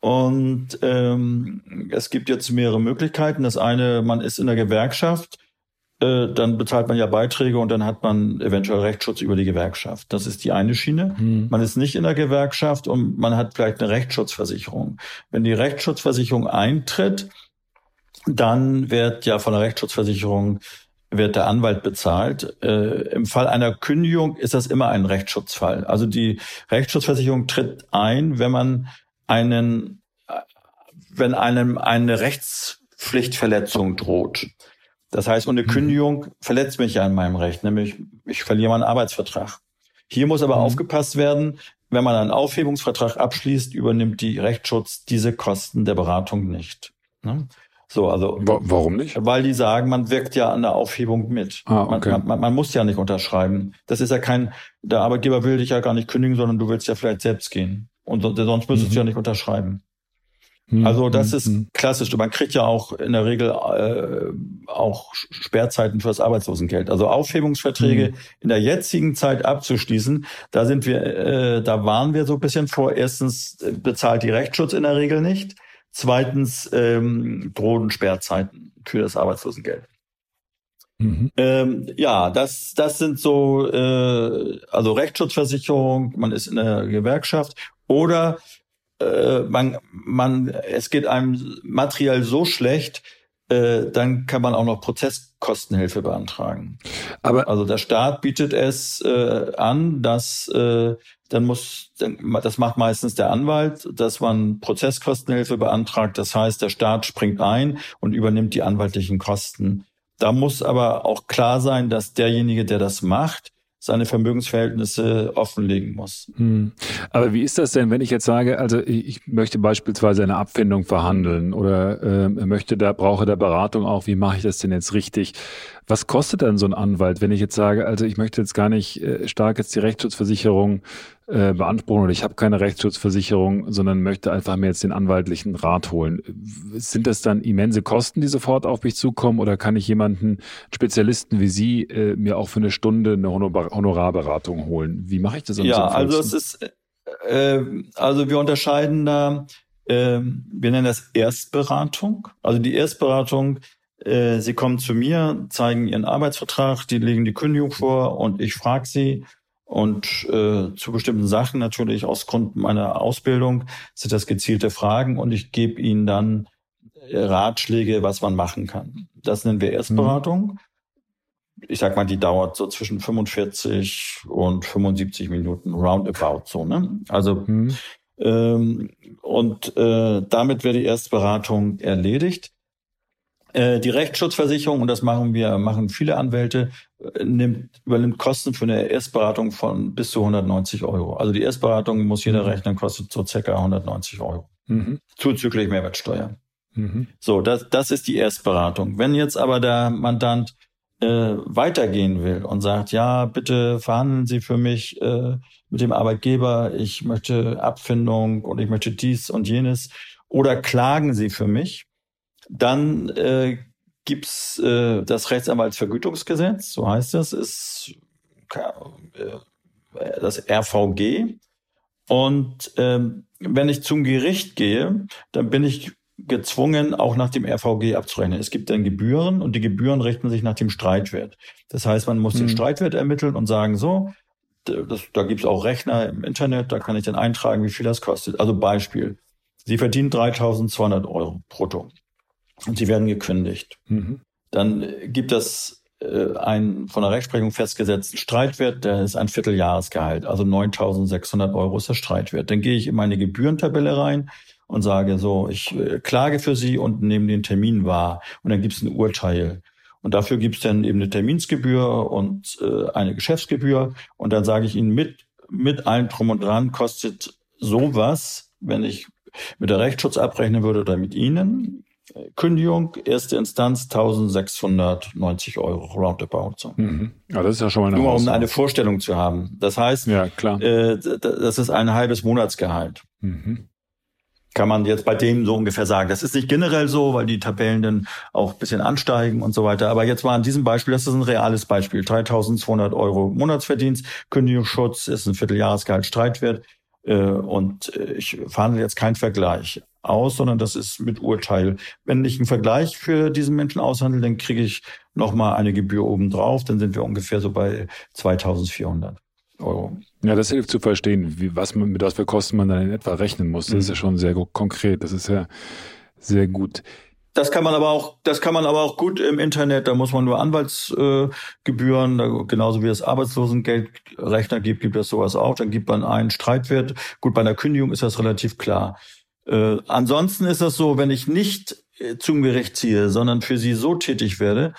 Und ähm, es gibt jetzt mehrere Möglichkeiten. Das eine, man ist in der Gewerkschaft äh, dann bezahlt man ja Beiträge und dann hat man eventuell Rechtsschutz über die Gewerkschaft. Das ist die eine Schiene. Hm. Man ist nicht in der Gewerkschaft und man hat vielleicht eine Rechtsschutzversicherung. Wenn die Rechtsschutzversicherung eintritt, dann wird ja von der Rechtsschutzversicherung wird der Anwalt bezahlt. Äh, Im Fall einer Kündigung ist das immer ein Rechtsschutzfall. Also die Rechtsschutzversicherung tritt ein, wenn man einen, äh, wenn einem eine Rechtspflichtverletzung droht. Das heißt, und eine mhm. Kündigung verletzt mich ja in meinem Recht, nämlich ich verliere meinen Arbeitsvertrag. Hier muss aber mhm. aufgepasst werden, wenn man einen Aufhebungsvertrag abschließt, übernimmt die Rechtsschutz diese Kosten der Beratung nicht. Ne? So, also warum nicht? Weil die sagen, man wirkt ja an der Aufhebung mit. Ah, okay. man, man, man muss ja nicht unterschreiben. Das ist ja kein, der Arbeitgeber will dich ja gar nicht kündigen, sondern du willst ja vielleicht selbst gehen. Und sonst müsstest mhm. du ja nicht unterschreiben. Hm, also das hm, ist klassisch. Man kriegt ja auch in der Regel äh, auch Sperrzeiten für das Arbeitslosengeld. Also Aufhebungsverträge hm. in der jetzigen Zeit abzuschließen, da sind wir, äh, da waren wir so ein bisschen vor. Erstens äh, bezahlt die Rechtsschutz in der Regel nicht. Zweitens ähm, drohen Sperrzeiten für das Arbeitslosengeld. Mhm. Ähm, ja, das, das sind so, äh, also Rechtsschutzversicherung, man ist in der Gewerkschaft oder äh, man, man, es geht einem materiell so schlecht, äh, dann kann man auch noch Prozesskostenhilfe beantragen. Aber also der Staat bietet es äh, an, dass äh, dann muss, das macht meistens der Anwalt, dass man Prozesskostenhilfe beantragt. Das heißt, der Staat springt ein und übernimmt die anwaltlichen Kosten. Da muss aber auch klar sein, dass derjenige, der das macht, seine Vermögensverhältnisse offenlegen muss. Hm. Aber wie ist das denn, wenn ich jetzt sage, also ich möchte beispielsweise eine Abfindung verhandeln oder äh, möchte da, brauche da Beratung auch, wie mache ich das denn jetzt richtig? Was kostet dann so ein Anwalt, wenn ich jetzt sage, also ich möchte jetzt gar nicht äh, stark jetzt die Rechtsschutzversicherung äh, beanspruchen oder ich habe keine Rechtsschutzversicherung, sondern möchte einfach mir jetzt den anwaltlichen Rat holen. Sind das dann immense Kosten, die sofort auf mich zukommen oder kann ich jemanden, Spezialisten wie Sie, äh, mir auch für eine Stunde eine Honorarberatung holen? Wie mache ich das Ja, also es ist, äh, also wir unterscheiden da, äh, wir nennen das Erstberatung. Also die Erstberatung äh, Sie kommen zu mir, zeigen Ihren Arbeitsvertrag, die legen die Kündigung vor und ich frage Sie und äh, zu bestimmten Sachen natürlich aus Grund meiner Ausbildung sind das gezielte Fragen und ich gebe Ihnen dann äh, Ratschläge, was man machen kann. Das nennen wir Erstberatung. Mhm. Ich sag mal, die dauert so zwischen 45 und 75 Minuten, roundabout so. Ne? Also mhm. ähm, und äh, damit wäre die Erstberatung erledigt. Äh, die Rechtsschutzversicherung, und das machen wir, machen viele Anwälte, äh, nimmt, übernimmt Kosten für eine Erstberatung von bis zu 190 Euro. Also die Erstberatung muss jeder mhm. rechnen, kostet so circa 190 Euro. Mhm. Zuzüglich Mehrwertsteuer. Mhm. So, das, das ist die Erstberatung. Wenn jetzt aber der Mandant äh, weitergehen will und sagt, ja, bitte verhandeln Sie für mich äh, mit dem Arbeitgeber, ich möchte Abfindung und ich möchte dies und jenes, oder klagen Sie für mich, dann äh, gibt's äh, das Rechtsanwaltsvergütungsgesetz, so heißt das, ist äh, das RVG. Und ähm, wenn ich zum Gericht gehe, dann bin ich gezwungen, auch nach dem RVG abzurechnen. Es gibt dann Gebühren und die Gebühren richten sich nach dem Streitwert. Das heißt, man muss mhm. den Streitwert ermitteln und sagen, so, das, da gibt's auch Rechner im Internet, da kann ich dann eintragen, wie viel das kostet. Also Beispiel. Sie verdienen 3.200 Euro brutto und sie werden gekündigt. Mhm. Dann gibt es äh, einen von der Rechtsprechung festgesetzten Streitwert, der ist ein Vierteljahresgehalt, also 9.600 Euro ist der Streitwert. Dann gehe ich in meine Gebührentabelle rein und sage so, ich äh, klage für Sie und nehme den Termin wahr und dann gibt es ein Urteil. Und dafür gibt es dann eben eine Terminsgebühr und äh, eine Geschäftsgebühr. Und dann sage ich Ihnen mit, mit allem drum und dran kostet sowas, wenn ich mit der Rechtsschutz abrechnen würde oder mit Ihnen, Kündigung, erste Instanz 1690 Euro roundabout. So. Mhm. Ja, das ist ja schon mal eine Nur um eine Vorstellung zu haben. Das heißt, ja, klar. Äh, das ist ein halbes Monatsgehalt. Mhm. Kann man jetzt bei dem so ungefähr sagen. Das ist nicht generell so, weil die Tabellen dann auch ein bisschen ansteigen und so weiter. Aber jetzt war an diesem Beispiel, das ist ein reales Beispiel. 3200 Euro Monatsverdienst, Kündigungsschutz ist ein Vierteljahresgehalt Streitwert. Äh, und äh, ich verhandle jetzt keinen Vergleich aus, sondern das ist mit Urteil. Wenn ich einen Vergleich für diesen Menschen aushandle, dann kriege ich nochmal eine Gebühr obendrauf, dann sind wir ungefähr so bei 2400 Euro. Ja, das hilft zu verstehen, wie, was man, mit was für Kosten man dann in etwa rechnen muss. Das mhm. ist ja schon sehr konkret. Das ist ja sehr gut. Das kann man aber auch, das kann man aber auch gut im Internet. Da muss man nur Anwaltsgebühren, äh, genauso wie es Arbeitslosengeldrechner gibt, gibt es sowas auch. Dann gibt man einen Streitwert. Gut, bei einer Kündigung ist das relativ klar. Äh, ansonsten ist das so, wenn ich nicht äh, zum Gericht ziehe, sondern für sie so tätig werde,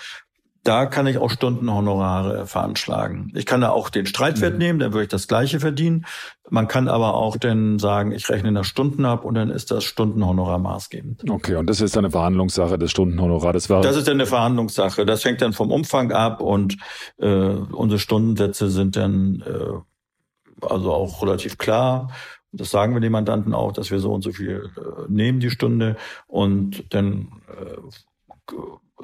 da kann ich auch Stundenhonorare veranschlagen. Ich kann da auch den Streitwert mhm. nehmen, dann würde ich das gleiche verdienen. Man kann aber auch dann sagen, ich rechne nach Stunden ab und dann ist das Stundenhonorar maßgebend. Okay, und das ist eine Verhandlungssache, das Stundenhonorar. Das, war das ist dann eine Verhandlungssache. Das hängt dann vom Umfang ab und äh, unsere Stundensätze sind dann äh, also auch relativ klar. Das sagen wir den Mandanten auch, dass wir so und so viel äh, nehmen die Stunde und dann äh,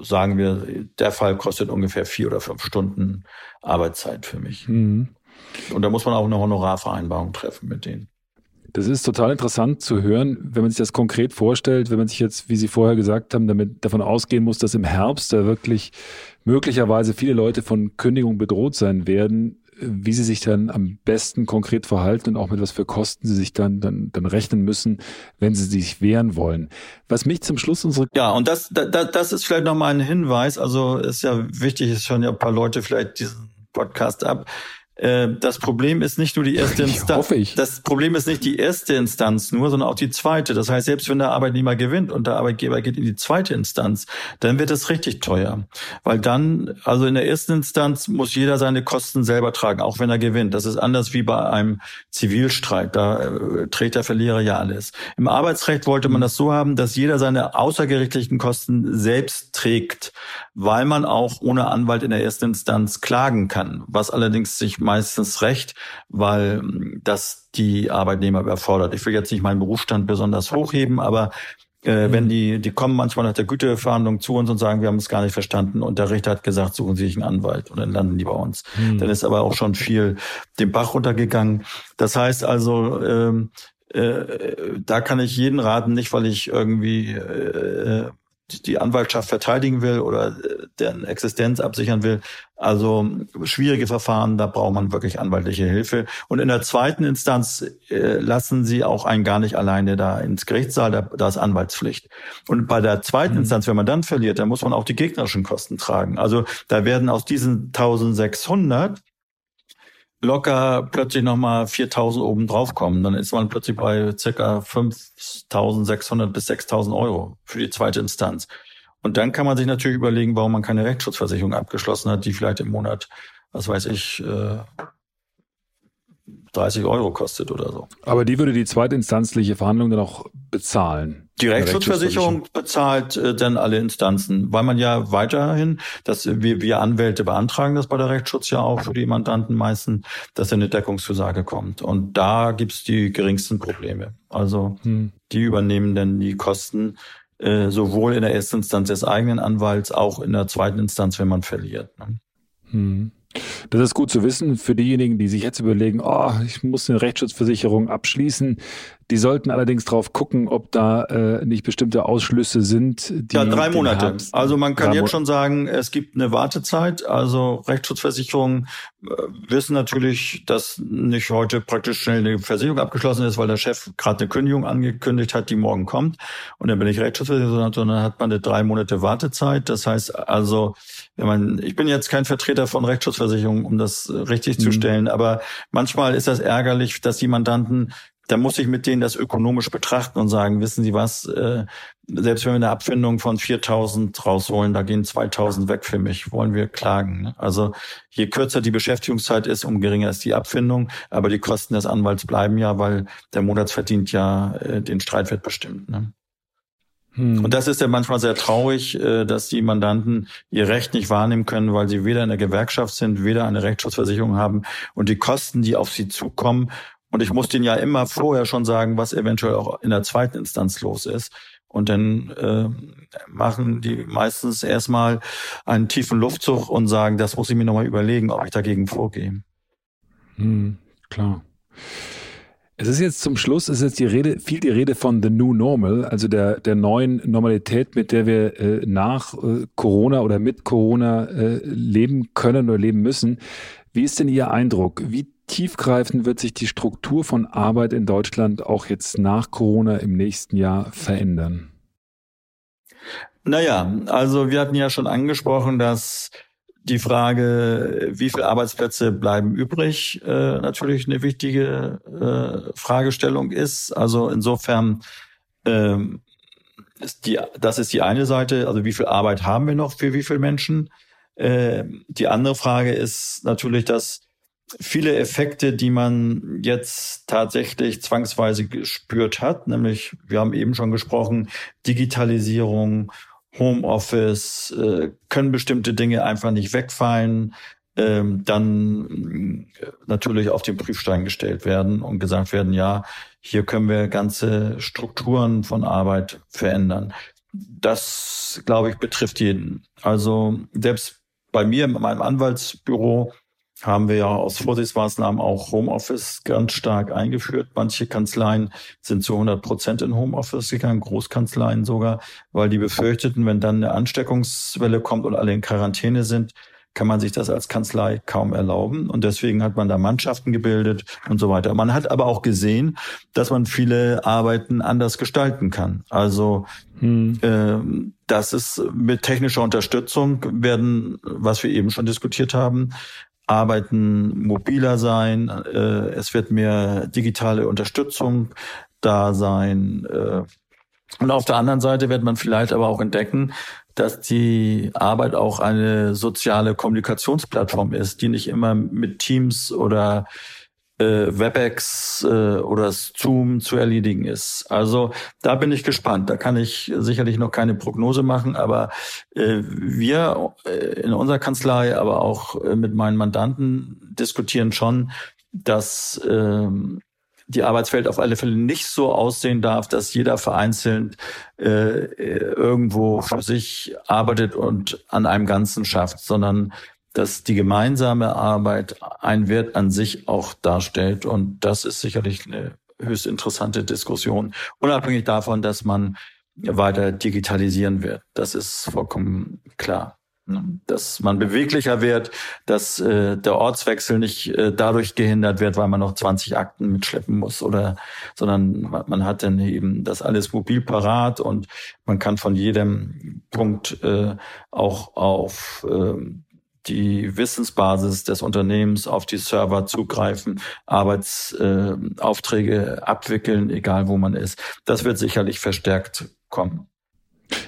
sagen wir, der Fall kostet ungefähr vier oder fünf Stunden Arbeitszeit für mich. Mhm. Und da muss man auch eine Honorarvereinbarung treffen mit denen. Das ist total interessant zu hören, wenn man sich das konkret vorstellt, wenn man sich jetzt, wie Sie vorher gesagt haben, damit davon ausgehen muss, dass im Herbst da wirklich möglicherweise viele Leute von Kündigung bedroht sein werden, wie sie sich dann am besten konkret verhalten und auch mit was für Kosten sie sich dann, dann, dann rechnen müssen, wenn sie sich wehren wollen. Was mich zum Schluss unsere... Ja, und das, das, das ist vielleicht nochmal ein Hinweis. Also ist ja wichtig, es hören ja ein paar Leute vielleicht diesen Podcast ab. Äh, das Problem ist nicht nur die erste Instanz. Das Problem ist nicht die erste Instanz nur, sondern auch die zweite. Das heißt, selbst wenn der Arbeitnehmer gewinnt und der Arbeitgeber geht in die zweite Instanz, dann wird es richtig teuer. Weil dann, also in der ersten Instanz muss jeder seine Kosten selber tragen, auch wenn er gewinnt. Das ist anders wie bei einem Zivilstreit. Da äh, trägt der Verlierer ja alles. Im Arbeitsrecht wollte man das so haben, dass jeder seine außergerichtlichen Kosten selbst trägt, weil man auch ohne Anwalt in der ersten Instanz klagen kann, was allerdings sich meistens recht, weil hm, das die Arbeitnehmer überfordert. Ich will jetzt nicht meinen Berufsstand besonders hochheben, aber äh, mhm. wenn die, die kommen manchmal nach der Güteverhandlung zu uns und sagen, wir haben es gar nicht verstanden und der Richter hat gesagt, suchen Sie sich einen Anwalt und dann landen die bei uns. Mhm. Dann ist aber auch schon viel den Bach runtergegangen. Das heißt also, ähm, äh, da kann ich jeden raten, nicht weil ich irgendwie äh, die Anwaltschaft verteidigen will oder äh, deren Existenz absichern will. Also schwierige Verfahren, da braucht man wirklich anwaltliche Hilfe. Und in der zweiten Instanz äh, lassen sie auch einen gar nicht alleine da ins Gerichtssaal, da, da ist Anwaltspflicht. Und bei der zweiten mhm. Instanz, wenn man dann verliert, dann muss man auch die gegnerischen Kosten tragen. Also da werden aus diesen 1600 locker plötzlich nochmal 4000 oben drauf kommen, dann ist man plötzlich bei circa 5600 bis 6000 Euro für die zweite Instanz. Und dann kann man sich natürlich überlegen, warum man keine Rechtsschutzversicherung abgeschlossen hat, die vielleicht im Monat, was weiß ich, 30 äh, Euro kostet oder so. Aber die würde die zweitinstanzliche Verhandlung dann auch bezahlen? Die Rechtsschutzversicherung bezahlt äh, dann alle Instanzen, weil man ja weiterhin, dass wir, wir Anwälte beantragen das bei der Rechtsschutz ja auch für die Mandanten meistens, dass eine Deckungszusage kommt. Und da gibt's die geringsten Probleme. Also hm. die übernehmen dann die Kosten äh, sowohl in der ersten Instanz des eigenen Anwalts, auch in der zweiten Instanz, wenn man verliert. Ne? Hm. Das ist gut zu wissen für diejenigen, die sich jetzt überlegen, oh, ich muss eine Rechtsschutzversicherung abschließen. Die sollten allerdings drauf gucken, ob da äh, nicht bestimmte Ausschlüsse sind. Die ja, drei Monate. Herbst, also man kann jetzt schon sagen, es gibt eine Wartezeit. Also Rechtsschutzversicherungen äh, wissen natürlich, dass nicht heute praktisch schnell eine Versicherung abgeschlossen ist, weil der Chef gerade eine Kündigung angekündigt hat, die morgen kommt. Und dann bin ich Rechtsschutzversicherung, sondern hat man eine drei Monate Wartezeit. Das heißt also, wenn man, ich bin jetzt kein Vertreter von Rechtsschutzversicherungen, um das richtig mhm. zu stellen, aber manchmal ist das ärgerlich, dass die Mandanten da muss ich mit denen das ökonomisch betrachten und sagen, wissen Sie was, äh, selbst wenn wir eine Abfindung von 4000 rausholen, da gehen 2000 weg für mich, wollen wir klagen. Ne? Also je kürzer die Beschäftigungszeit ist, um geringer ist die Abfindung, aber die Kosten des Anwalts bleiben ja, weil der Monatsverdient ja äh, den Streitwert bestimmt. Ne? Hm. Und das ist ja manchmal sehr traurig, äh, dass die Mandanten ihr Recht nicht wahrnehmen können, weil sie weder in der Gewerkschaft sind, weder eine Rechtsschutzversicherung haben und die Kosten, die auf sie zukommen. Und ich muss denen ja immer vorher schon sagen, was eventuell auch in der zweiten Instanz los ist. Und dann äh, machen die meistens erstmal einen tiefen Luftzug und sagen, das muss ich mir nochmal überlegen, ob ich dagegen vorgehe. Hm, klar. Es ist jetzt zum Schluss, es ist jetzt die Rede, viel die Rede von The New Normal, also der, der neuen Normalität, mit der wir äh, nach äh, Corona oder mit Corona äh, leben können oder leben müssen. Wie ist denn Ihr Eindruck? Wie tiefgreifend wird sich die Struktur von Arbeit in Deutschland auch jetzt nach Corona im nächsten Jahr verändern? Naja, also wir hatten ja schon angesprochen, dass die Frage, wie viele Arbeitsplätze bleiben übrig, äh, natürlich eine wichtige äh, Fragestellung ist. Also insofern ähm, ist die, das ist die eine Seite. Also wie viel Arbeit haben wir noch für wie viele Menschen? Äh, die andere Frage ist natürlich, dass viele Effekte, die man jetzt tatsächlich zwangsweise gespürt hat, nämlich wir haben eben schon gesprochen, Digitalisierung Homeoffice, äh, können bestimmte Dinge einfach nicht wegfallen, ähm, dann äh, natürlich auf den Prüfstein gestellt werden und gesagt werden, ja, hier können wir ganze Strukturen von Arbeit verändern. Das, glaube ich, betrifft jeden. Also selbst bei mir in meinem Anwaltsbüro haben wir ja aus Vorsichtsmaßnahmen auch Homeoffice ganz stark eingeführt. Manche Kanzleien sind zu 100 Prozent in Homeoffice gegangen, Großkanzleien sogar, weil die befürchteten, wenn dann eine Ansteckungswelle kommt und alle in Quarantäne sind, kann man sich das als Kanzlei kaum erlauben. Und deswegen hat man da Mannschaften gebildet und so weiter. Man hat aber auch gesehen, dass man viele Arbeiten anders gestalten kann. Also hm. äh, das ist mit technischer Unterstützung werden, was wir eben schon diskutiert haben, Arbeiten mobiler sein, äh, es wird mehr digitale Unterstützung da sein. Äh, und auf der anderen Seite wird man vielleicht aber auch entdecken, dass die Arbeit auch eine soziale Kommunikationsplattform ist, die nicht immer mit Teams oder WebEx äh, oder Zoom zu erledigen ist. Also da bin ich gespannt. Da kann ich sicherlich noch keine Prognose machen, aber äh, wir äh, in unserer Kanzlei, aber auch äh, mit meinen Mandanten diskutieren schon, dass äh, die Arbeitswelt auf alle Fälle nicht so aussehen darf, dass jeder vereinzelt äh, irgendwo für sich arbeitet und an einem Ganzen schafft, sondern dass die gemeinsame Arbeit ein Wert an sich auch darstellt. Und das ist sicherlich eine höchst interessante Diskussion, unabhängig davon, dass man weiter digitalisieren wird. Das ist vollkommen klar. Ne? dass man beweglicher wird, dass äh, der Ortswechsel nicht äh, dadurch gehindert wird, weil man noch 20 Akten mitschleppen muss oder, sondern man, hat dann eben das alles mobil parat und man kann von jedem Punkt äh, auch auf äh, die Wissensbasis des Unternehmens auf die Server zugreifen, Arbeitsaufträge äh, abwickeln, egal wo man ist. Das wird sicherlich verstärkt kommen.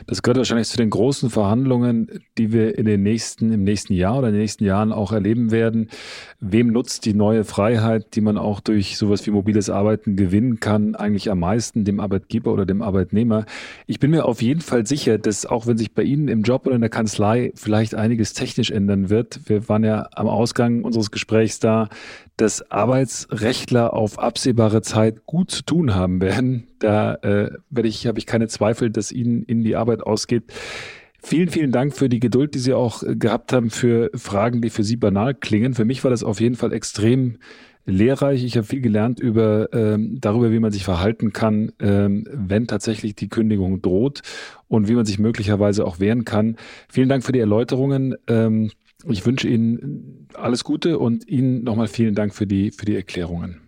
Das gehört wahrscheinlich zu den großen Verhandlungen, die wir in den nächsten, im nächsten Jahr oder in den nächsten Jahren auch erleben werden. Wem nutzt die neue Freiheit, die man auch durch sowas wie mobiles Arbeiten gewinnen kann, eigentlich am meisten, dem Arbeitgeber oder dem Arbeitnehmer? Ich bin mir auf jeden Fall sicher, dass auch wenn sich bei Ihnen im Job oder in der Kanzlei vielleicht einiges technisch ändern wird, wir waren ja am Ausgang unseres Gesprächs da, dass Arbeitsrechtler auf absehbare Zeit gut zu tun haben werden. Da äh, werde ich, habe ich keine Zweifel, dass Ihnen in die Arbeit ausgeht. Vielen, vielen Dank für die Geduld, die Sie auch äh, gehabt haben für Fragen, die für Sie banal klingen. Für mich war das auf jeden Fall extrem lehrreich. Ich habe viel gelernt über ähm, darüber, wie man sich verhalten kann, ähm, wenn tatsächlich die Kündigung droht und wie man sich möglicherweise auch wehren kann. Vielen Dank für die Erläuterungen. Ähm, ich wünsche Ihnen alles Gute und Ihnen nochmal vielen Dank für die, für die Erklärungen.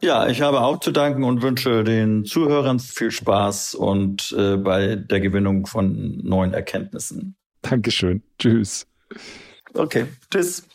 Ja, ich habe auch zu danken und wünsche den Zuhörern viel Spaß und äh, bei der Gewinnung von neuen Erkenntnissen. Dankeschön. Tschüss. Okay, tschüss.